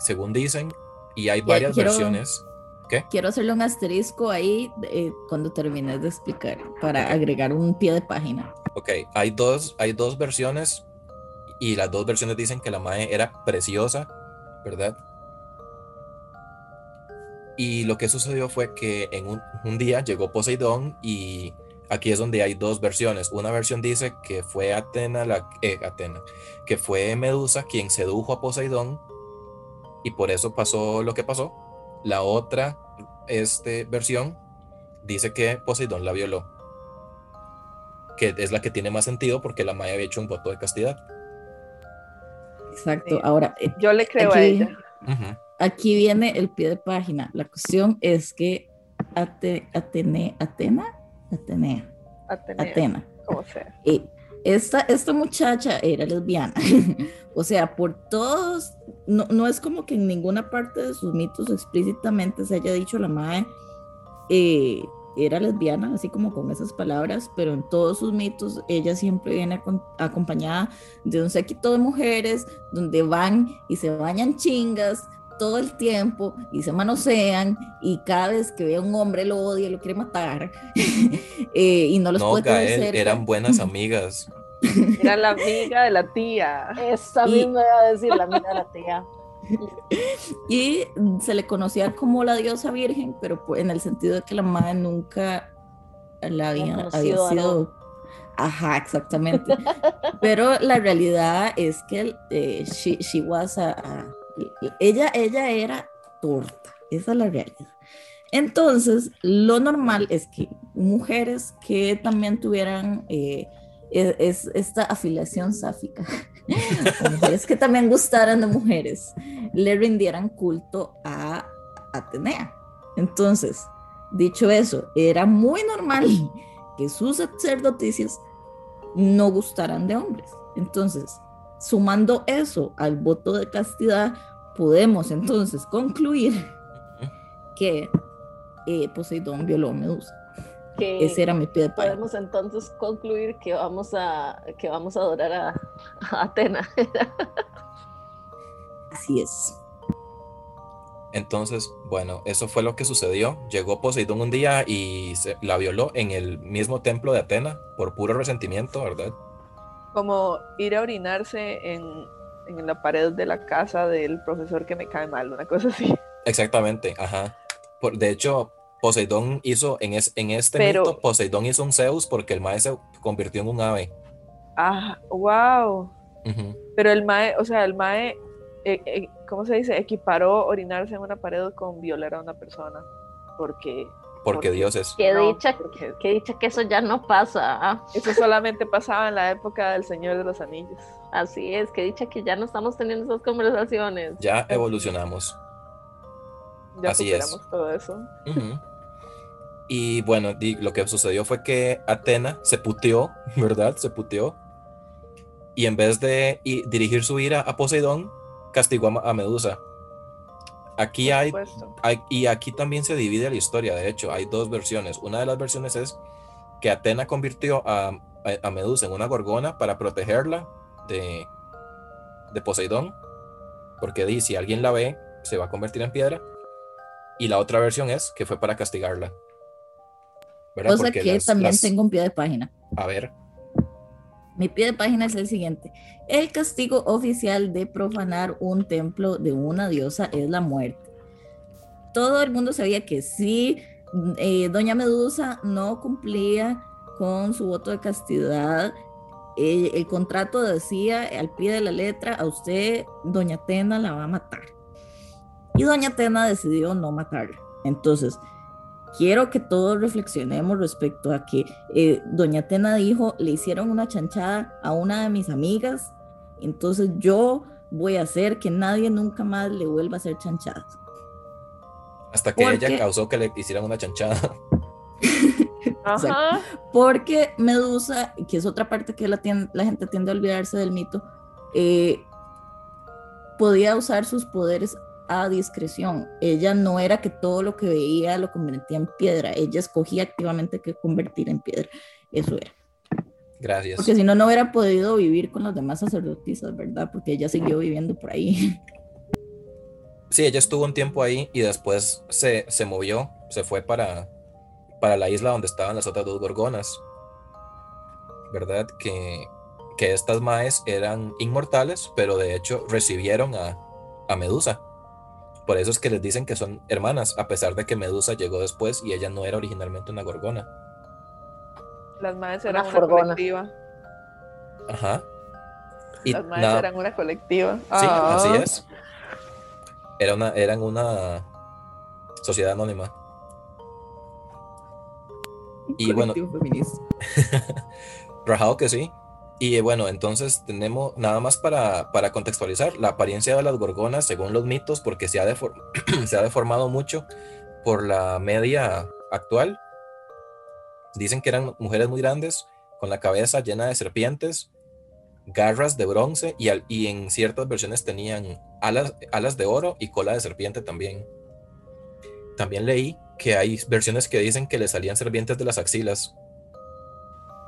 Según dicen, y hay varias quiero- versiones. ¿Qué? Quiero hacerle un asterisco ahí eh, cuando termines de explicar para Ok. agregar un pie de página. Ok, hay dos, hay dos versiones y las dos versiones dicen que la Mae era preciosa, ¿verdad? Y lo que sucedió fue que en un, un día llegó Poseidón y aquí es donde hay dos versiones. Una versión dice que fue Atena, la, eh, Atena, que fue Medusa quien sedujo a Poseidón y por eso pasó lo que pasó. La otra este, versión dice que Poseidón la violó que es la que tiene más sentido porque la Maya había hecho un voto de castidad. Exacto. Ahora, Yo le creo a aquí- ella. Ujú. Aquí viene el pie de página. La cuestión es que Ate- Atene, Atena, Atenea, Atenea, Atena. como sea. esta, esta muchacha era lesbiana. *laughs* o sea, por todos, no, no es como que en ninguna parte de sus mitos explícitamente se haya dicho la madre eh, era lesbiana, así como con esas palabras, pero en todos sus mitos ella siempre viene acompañada de un séquito de mujeres donde van y se bañan chingas todo el tiempo y se manosean y cada vez que ve a un hombre lo odia, lo quiere matar *laughs* eh, y no los No, puede tener Gael, cerca. eran *laughs* buenas amigas. Era la amiga de la tía. Esa Y- misma iba a decir la amiga de la tía. *laughs* Y se le conocía como la diosa virgen, pero pues, en el sentido de que la madre nunca la había, sido. Ajá, exactamente. pero la realidad es que eh, she, she was a- a- ella, ella era torta. Esa es la realidad. Entonces, lo normal es que mujeres que también tuvieran eh, es esta afiliación sáfica, *laughs* mujeres que también gustaran de mujeres, le rindieran culto a Atenea. Entonces, dicho eso, era muy normal que sus sacerdotisas no gustaran de hombres. Entonces, sumando eso al voto de castidad, podemos entonces concluir que eh, Poseidón violó a Medusa. Que Ese era mi pie de página. podemos entonces concluir que vamos a, que vamos a adorar a, a Atena. *laughs* Así es. Entonces, bueno, eso fue lo que sucedió. Llegó Poseidón un día y se- la violó en el mismo templo de Atena por puro resentimiento, ¿verdad? Como ir a orinarse en, en la pared de la casa del profesor que me cae mal, una cosa así. Exactamente, ajá. Por, de hecho, Poseidón hizo, en, es- en este Pero- mito, Poseidón hizo un Zeus porque el maestro se convirtió en un ave. Ah, wow. Pero el mae, o sea, el mae, eh, eh, ¿cómo se dice? Equiparó orinarse en una pared con violar a una persona. Porque. Porque Dios es. Qué No, dicha, porque- qué dicha que eso ya no pasa. ah. Eso solamente pasaba en la época del Señor de los Anillos. Así es, qué dicha que ya no estamos teniendo esas conversaciones. Ya evolucionamos. Ya Así es. superamos todo eso. Y bueno, di- lo que sucedió fue que Atena se puteó, *laughs* ¿verdad? Se puteó. Y en vez de dirigir su ira a Poseidón, castigó a Medusa. Aquí hay, y aquí también se divide la historia, de hecho, hay dos versiones. Una de las versiones es que Atena convirtió a, a- a Medusa en una gorgona para protegerla de, de Poseidón, porque di, si alguien la ve, se va a convertir en piedra. Y la otra versión es que fue para castigarla. ¿Verdad? Cosa Porque que las- también las- tengo un pie de página. A ver, Mi pie de página es el siguiente. El castigo oficial de profanar un templo de una diosa es la muerte. Todo el mundo sabía que si eh, Doña Medusa no cumplía con su voto de castidad, eh, el contrato decía al pie de la letra, a usted, Doña Tena la va a matar. Y Doña Tena decidió no matarla. Entonces, quiero que todos reflexionemos respecto a que eh, Doña Tena dijo, le hicieron una chanchada a una de mis amigas, entonces yo voy a hacer que nadie nunca más le vuelva a hacer chanchadas. hasta que ¿Por ella causó que le hicieran una chanchada. *laughs* Ajá. Porque Medusa, que es otra parte que la gente tiende a olvidarse del mito, eh, podía usar sus poderes a discreción. Ella no era que todo lo que veía lo convertía en piedra, ella escogía activamente que convertir en piedra. Eso era. Gracias. Porque si no, no hubiera podido vivir con las demás sacerdotisas, ¿verdad? Porque ella siguió viviendo por ahí. Sí, ella estuvo un tiempo ahí y después se, se movió, se fue para, para la isla donde estaban las otras dos gorgonas. ¿Verdad? Que, que estas maes eran inmortales, pero de hecho recibieron a, a Medusa. Por eso es que les dicen que son hermanas, a pesar de que Medusa llegó después y ella no era originalmente una gorgona. Las madres eran una, colectiva. Ajá. Y Las madres nada- eran una colectiva. Sí, Ah. así es. Era una, eran una sociedad anónima. Y bueno, Colectivo feminista. *laughs* Rajado que sí. Y eh, bueno, entonces tenemos nada más para, para contextualizar la apariencia de las gorgonas según los mitos, porque se ha, *clears throat* se ha deformado mucho por la media actual. Dicen que eran mujeres muy grandes, con la cabeza llena de serpientes, garras de bronce y, al- y en ciertas versiones tenían alas, alas de oro y cola de serpiente también. También leí que hay versiones que dicen que le salían serpientes de las axilas.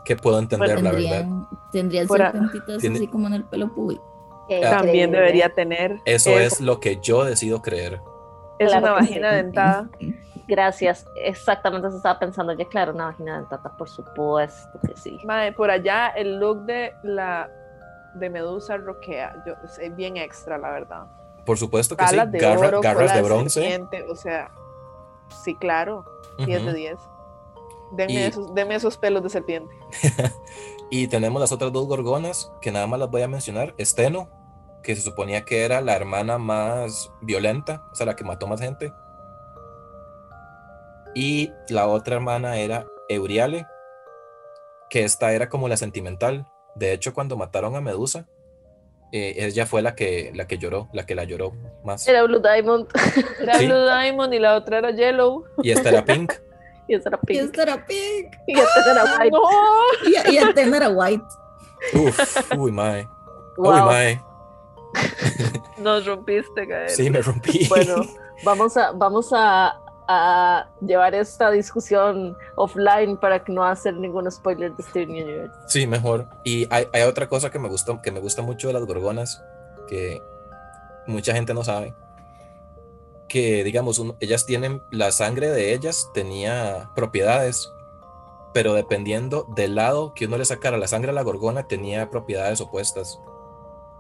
Que puedo entender, la verdad. Tendrían, tendrían Por a- serpentitas Tiene- así como en el pelo público. También debería tener. Eso es lo que yo decido creer. Es *laughs* Claro una vagina dentada. Gracias, exactamente se estaba pensando. Ya, claro, una vagina dentata, por supuesto que sí. Mae, por allá el look de la de Medusa roquea. Yo, es bien extra, la verdad. Por supuesto que sí. Alas de garra- oro, garras de bronce. o sea, sí, claro. 10 Ujú. de 10. Denme, Y- esos, pelos de serpiente. *laughs* Y tenemos las otras dos gorgonas, que nada más las voy a mencionar. Esteno, que se suponía que era la hermana más violenta, o sea, la que mató más gente. Y la otra hermana era Euriale, que esta era como la sentimental. De hecho, cuando mataron a Medusa, eh, ella fue la que, la que lloró, la que la lloró más. Era Blue Diamond Era Sí. Blue Diamond y la otra era Yellow. Y esta era *laughs* Pink. Y esa era Y Pink. esta era pink. *laughs* Y esta era White. ¡No! Y, y era white. Uf, uy, mae. Uy, Wow. mae. *laughs* Nos rompiste, Gael. Sí, me rompí. Bueno, vamos a, vamos a, a llevar esta discusión offline para que no hacer ningún spoiler de Steven Universe. Sí, mejor. Y hay, hay otra cosa que me gusta, que me gusta mucho de las gorgonas, que mucha gente no sabe. Que, digamos, un- ellas tienen, la sangre de ellas tenía propiedades, pero dependiendo del lado que uno le sacara la sangre a la gorgona, tenía propiedades opuestas.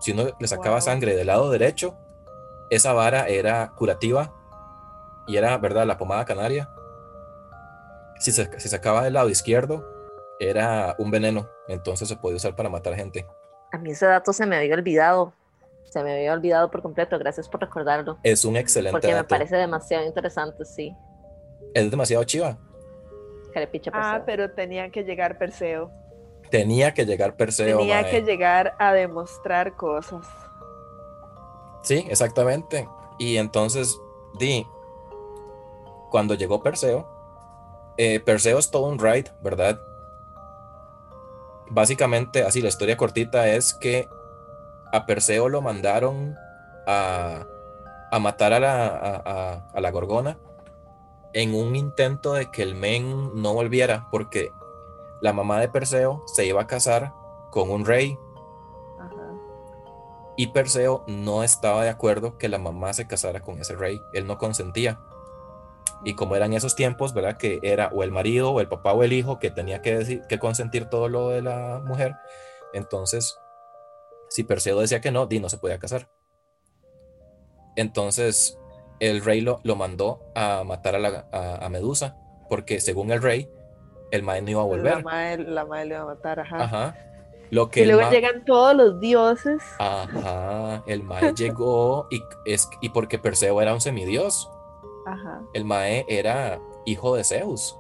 Si uno le sacaba Wow. sangre del lado derecho, esa vara era curativa y era, ¿verdad?, la pomada canaria. Si se si sacaba del lado izquierdo, era un veneno, entonces se podía usar para matar gente. A mí ese dato se me había olvidado. Se me había olvidado por completo, gracias por recordarlo. Es un excelente Porque me parece demasiado interesante, sí. Es demasiado chiva. Carepicha Ah, pero tenía que llegar Perseo. Tenía que llegar Perseo. Tenía mae. que llegar a demostrar cosas. Sí, exactamente. Y entonces, di, cuando llegó Perseo, eh, Perseo es todo un ride, ¿verdad? Básicamente, así la historia cortita es que a Perseo lo mandaron a, a matar a la, a, a- la Gorgona en un intento de que el men no volviera, porque la mamá de Perseo se iba a casar con un rey Ajá. y Perseo no estaba de acuerdo que la mamá se casara con ese rey. Él no consentía. Y como eran esos tiempos, ¿verdad? Que era o el marido o el papá o el hijo que tenía que, decir, que consentir todo lo de la mujer. Entonces, si Perseo decía que no, Di no se podía casar. Entonces, el rey lo, lo mandó a matar a, la, a, a Medusa, porque según el rey, el mae no iba a La volver. la madre le iba a matar, ajá. Ajá. Lo que Y luego ma- llegan todos los dioses. Ajá, el Mae *laughs* llegó y, es, y porque Perseo era un semidios, Ajá. el Mae era hijo de Zeus.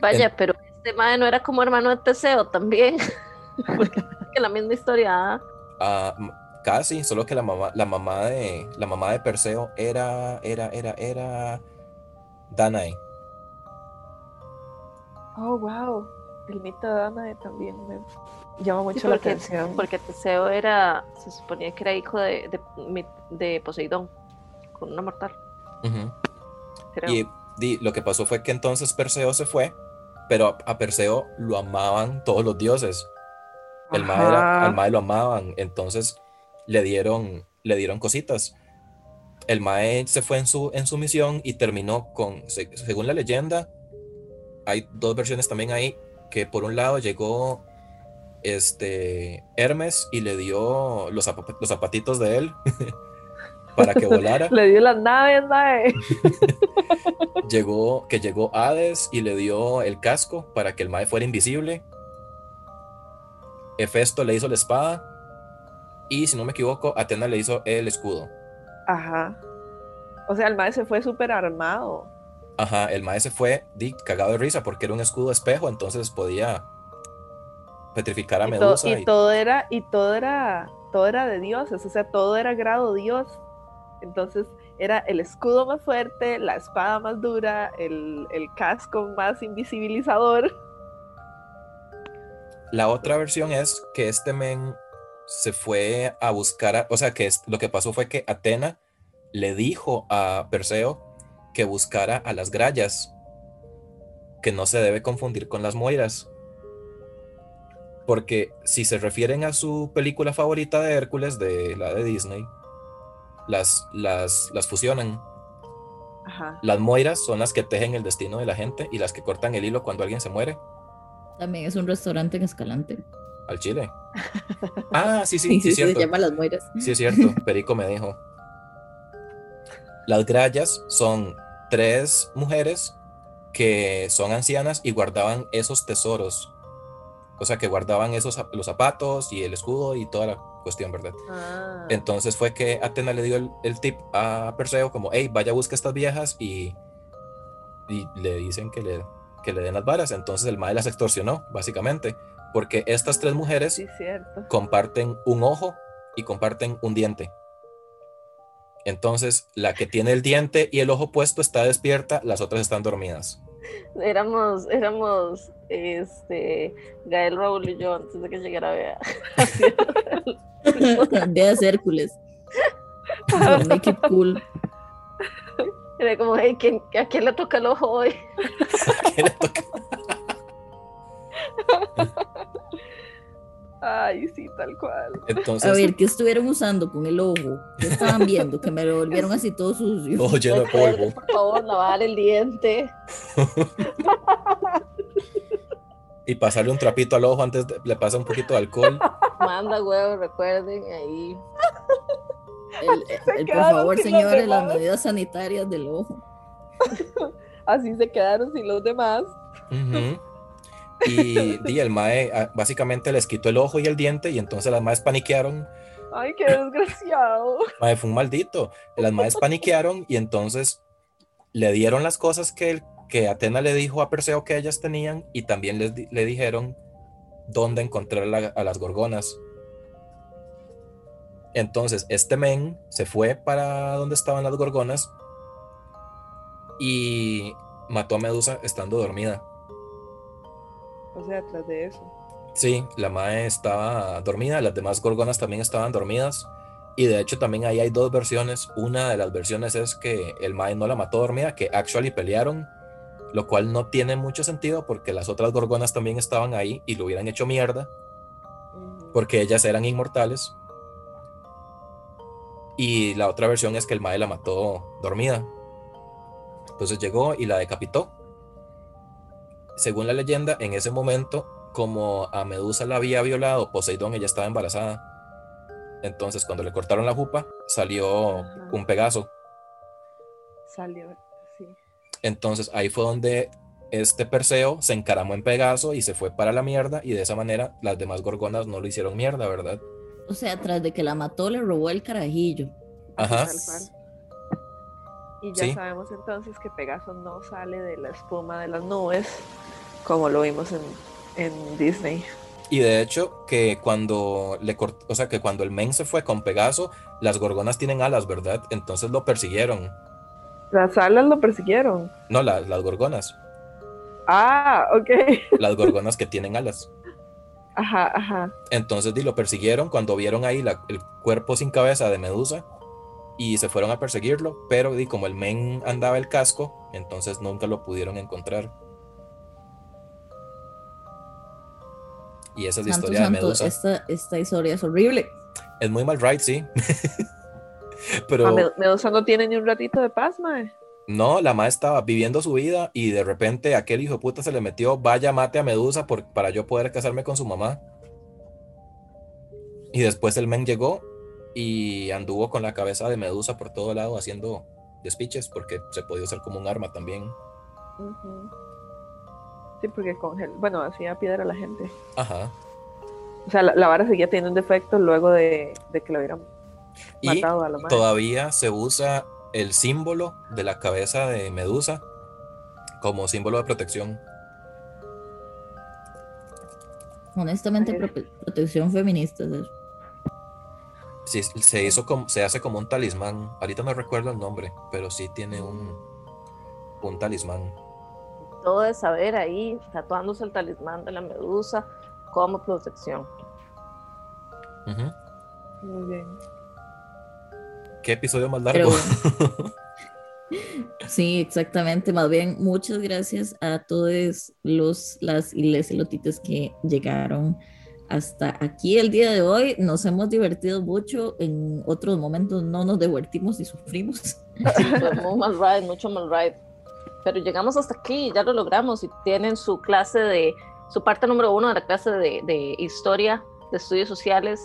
Vaya, pero este mae no era como hermano de Teseo también. *laughs* Que la misma historia. m- casi, solo que la mamá, la mamá de la mamá de Perseo era, era, era, era Danae. Oh, wow. El mito de Danae también me llama mucho Sí, la atención. Porque Teseo era, se suponía que era hijo de, de, Poseidón, con una mortal. Y di, lo que pasó fue que entonces Perseo se fue, pero a, a Perseo lo amaban todos los dioses. El mae era- Ajá. al mae lo amaban, entonces le dieron, le dieron cositas. El mae se fue en su, en su misión y terminó con, se- según la leyenda, hay dos versiones también ahí, que por un lado llegó este Hermes y le dio los, zapa- los zapatitos de él *laughs* para que volara. *laughs* Le dio las naves, mae. *laughs* llegó, que llegó Hades y le dio el casco para que el mae fuera invisible. Hefesto le hizo la espada. Y si no me equivoco, Atena le hizo el escudo. Ajá. O sea, el mae se fue súper armado. Ajá, el mae se fue di, cagado de risa porque era un escudo espejo, entonces podía petrificar a Y, to- Medusa. y y- todo era, y todo era, todo era de dioses, o sea, todo era grado dios. Entonces era el escudo más fuerte, la espada más dura, el, el casco más invisibilizador. La otra versión es que este men se fue a buscar, a- o sea, que es- lo que pasó fue que Atena le dijo a Perseo que buscara a las grallas, que no se debe confundir con las moiras. Porque si se refieren a su película favorita de Hércules, de la de Disney, las, las, las fusionan. Ajá. Las moiras son las que tejen el destino de la gente y las que cortan el hilo cuando alguien se muere. También es un restaurante en Escalante. Al chile. *laughs* Ah, sí, sí, Sí, sí, se cierto. llama Las Moiras. Sí, es cierto. Perico me dijo. Las grallas son tres mujeres que son ancianas y guardaban esos tesoros. O sea, que guardaban esos los zapatos y el escudo y toda la cuestión, ¿verdad? Ah. Entonces fue que Atena le dio el, el tip a Perseo como, hey, vaya, busca estas viejas y, y le dicen que le, que le den las varas. Entonces el mae las extorsionó, básicamente, porque estas tres mujeres Sí, comparten un ojo y comparten un diente. Entonces, la que tiene el diente y el ojo puesto está despierta, las otras están dormidas. Éramos, éramos, este, Gael Raúl y yo antes de que llegara Bea. *laughs* Veas *laughs* Hércules. *laughs* Make it cool. Era como, hey, ¿quién- ¿a quién le toca el ojo hoy? *laughs* ¿Qué le toca? Ay, sí, tal cual. Entonces, A ver, ¿qué estuvieron usando con el ojo? ¿Qué estaban viendo? Que me lo volvieron así todo sucio. ojo lleno de *laughs* polvo. Por favor, lavar el diente. *laughs* Y pasarle un trapito al ojo antes de, le pasa un poquito de alcohol. Manda huevos, recuerden ahí. El- el- por favor, señores, las medidas sanitarias del ojo. *laughs* Así se quedaron sin los demás. Ujú. Y, *laughs* di, el mae ah, básicamente les quitó el ojo y el diente y entonces las maes paniquearon. Ay, qué desgraciado. *laughs* Mae fue un maldito. Las maes paniquearon y entonces le dieron las cosas que, el- que Atena le dijo a Perseo que ellas tenían y también les di- le dijeron dónde encontrar la- a las gorgonas. Entonces, este men se fue para donde estaban las gorgonas y mató a Medusa estando dormida. O sea, tras de eso. Sí, la Mae estaba dormida, las demás gorgonas también estaban dormidas. Y de hecho también ahí hay dos versiones. Una de las versiones es que el Mae no la mató dormida, que actually pelearon, lo cual no tiene mucho sentido porque las otras gorgonas también estaban ahí y lo hubieran hecho mierda, porque ellas eran inmortales. Y la otra versión es que el Mae la mató dormida. Entonces llegó y la decapitó. Según la leyenda, en ese momento, como a Medusa la había violado Poseidón, ella estaba embarazada. Entonces, cuando le cortaron la jupa, salió Ajá. un Pegaso. Salió, sí. Entonces, ahí fue donde este Perseo se encaramó en Pegaso y se fue para la mierda. Y de esa manera, las demás gorgonas no lo hicieron mierda, ¿verdad? O sea, tras de que la mató, le robó el carajillo. Ajá. Y ya Sí. sabemos entonces que Pegaso no sale de la espuma de las nubes, como lo vimos en, en Disney. Y de hecho, que cuando le cort- o sea, que cuando el men se fue con Pegaso, las gorgonas tienen alas, ¿verdad? Entonces lo persiguieron. Las alas lo persiguieron. No, la- las gorgonas. Ah, ok. Las gorgonas que tienen alas. Ajá, ajá. Entonces di, lo persiguieron cuando vieron ahí la- el cuerpo sin cabeza de Medusa y se fueron a perseguirlo, pero di, como el men andaba el casco, entonces nunca lo pudieron encontrar. Y esa es la Santo, historia de Medusa. esta, esta historia es horrible. Es muy mal right, sí. *laughs* pero Ah, Med- Medusa no tiene ni un ratito de paz, mae. No, la ma estaba viviendo su vida y de repente aquel hijo de puta se le metió, vaya mate a Medusa por- para yo poder casarme con su mamá. Y después el men llegó y anduvo con la cabeza de Medusa por todo lado haciendo despiches porque se podía usar como un arma también. Sí, porque congel... bueno, hacía piedra a la gente. Ajá. O sea, la, la vara seguía teniendo un defecto luego de, de que lo hubieran Y matado a la madre. todavía se usa el símbolo de la cabeza de Medusa como símbolo de protección. Honestamente, prote- protección feminista. Sí, se hizo como, se hace como un talismán. Ahorita no recuerdo el nombre, pero sí tiene un, un talismán. Todo de saber ahí, tatuándose el talismán de la medusa como protección. Muy bien. ¿Qué episodio más largo? *laughs* Sí, exactamente. Más bien, muchas gracias a todos los, las y les elotites que llegaron hasta aquí el día de hoy. Nos hemos divertido mucho. En otros momentos no nos divertimos y sufrimos. Sí, fue muy mal ride, mucho mal ride. Pero llegamos hasta aquí, ya lo logramos y tienen su clase de, su parte número uno de la clase de, de historia, de estudios sociales,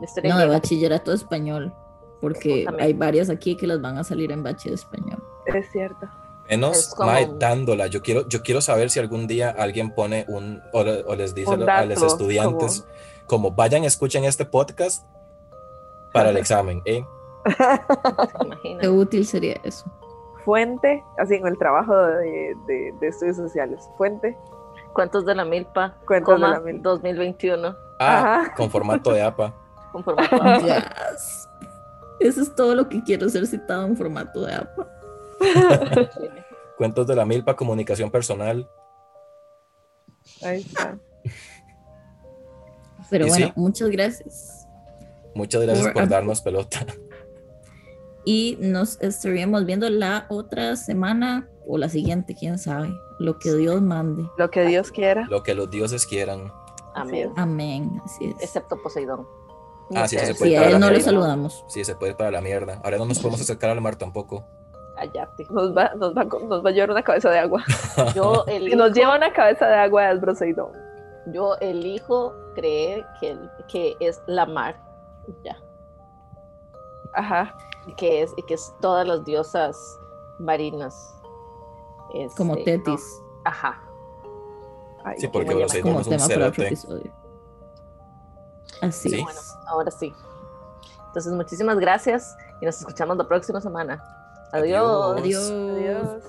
de historia No, de bachillerato español. Porque Justamente. hay varias aquí que las van a salir en bache de español. Es cierto. Menos Es como- mae, dándola. Yo quiero, yo quiero saber si algún día alguien pone un o, le- o les dice a los estudiantes como... vayan, escuchen este podcast para el *laughs* examen. ¿eh? Qué útil sería eso. Fuente, así en el trabajo de, de- de estudios sociales. Fuente. Cuentos de la milpa, Cuentos de la milpa. 2021, Ah, Ajá. con formato de APA. con formato *laughs* Yes. Eso es todo lo que quiero ser citado en formato de APA. *laughs* Cuentos de la milpa, comunicación personal. Ahí está. Pero Y bueno, sí. muchas gracias. Muchas gracias Por- por darnos pelota. Y nos estaríamos viendo la otra semana o la siguiente, quién sabe. Lo que Dios mande. Lo que Dios quiera. Lo que los dioses quieran. Amén. Amén. Así es. Excepto Poseidón. Ah, sí, se Sí, puede Sí, para a la él no le mierda. saludamos. Sí, se puede ir para la mierda. Ahora no nos podemos *laughs* acercar al mar tampoco. Cállate. Nos va, nos, va, a co- nos va a llevar una cabeza de agua. *laughs* Yo Y elijo, nos lleva una cabeza de agua al Broseidón. yo elijo creer que, que es la mar. Ya. Ajá. Y que es, y que es todas las diosas marinas. Como Este, Tetis. no, Ajá. Ay, Sí, porque Como como es un tema para otro episodio. Así Sí. es. Bueno, ahora sí. Entonces, muchísimas gracias y nos escuchamos la próxima semana. Adiós. Adiós. Adiós. Adiós.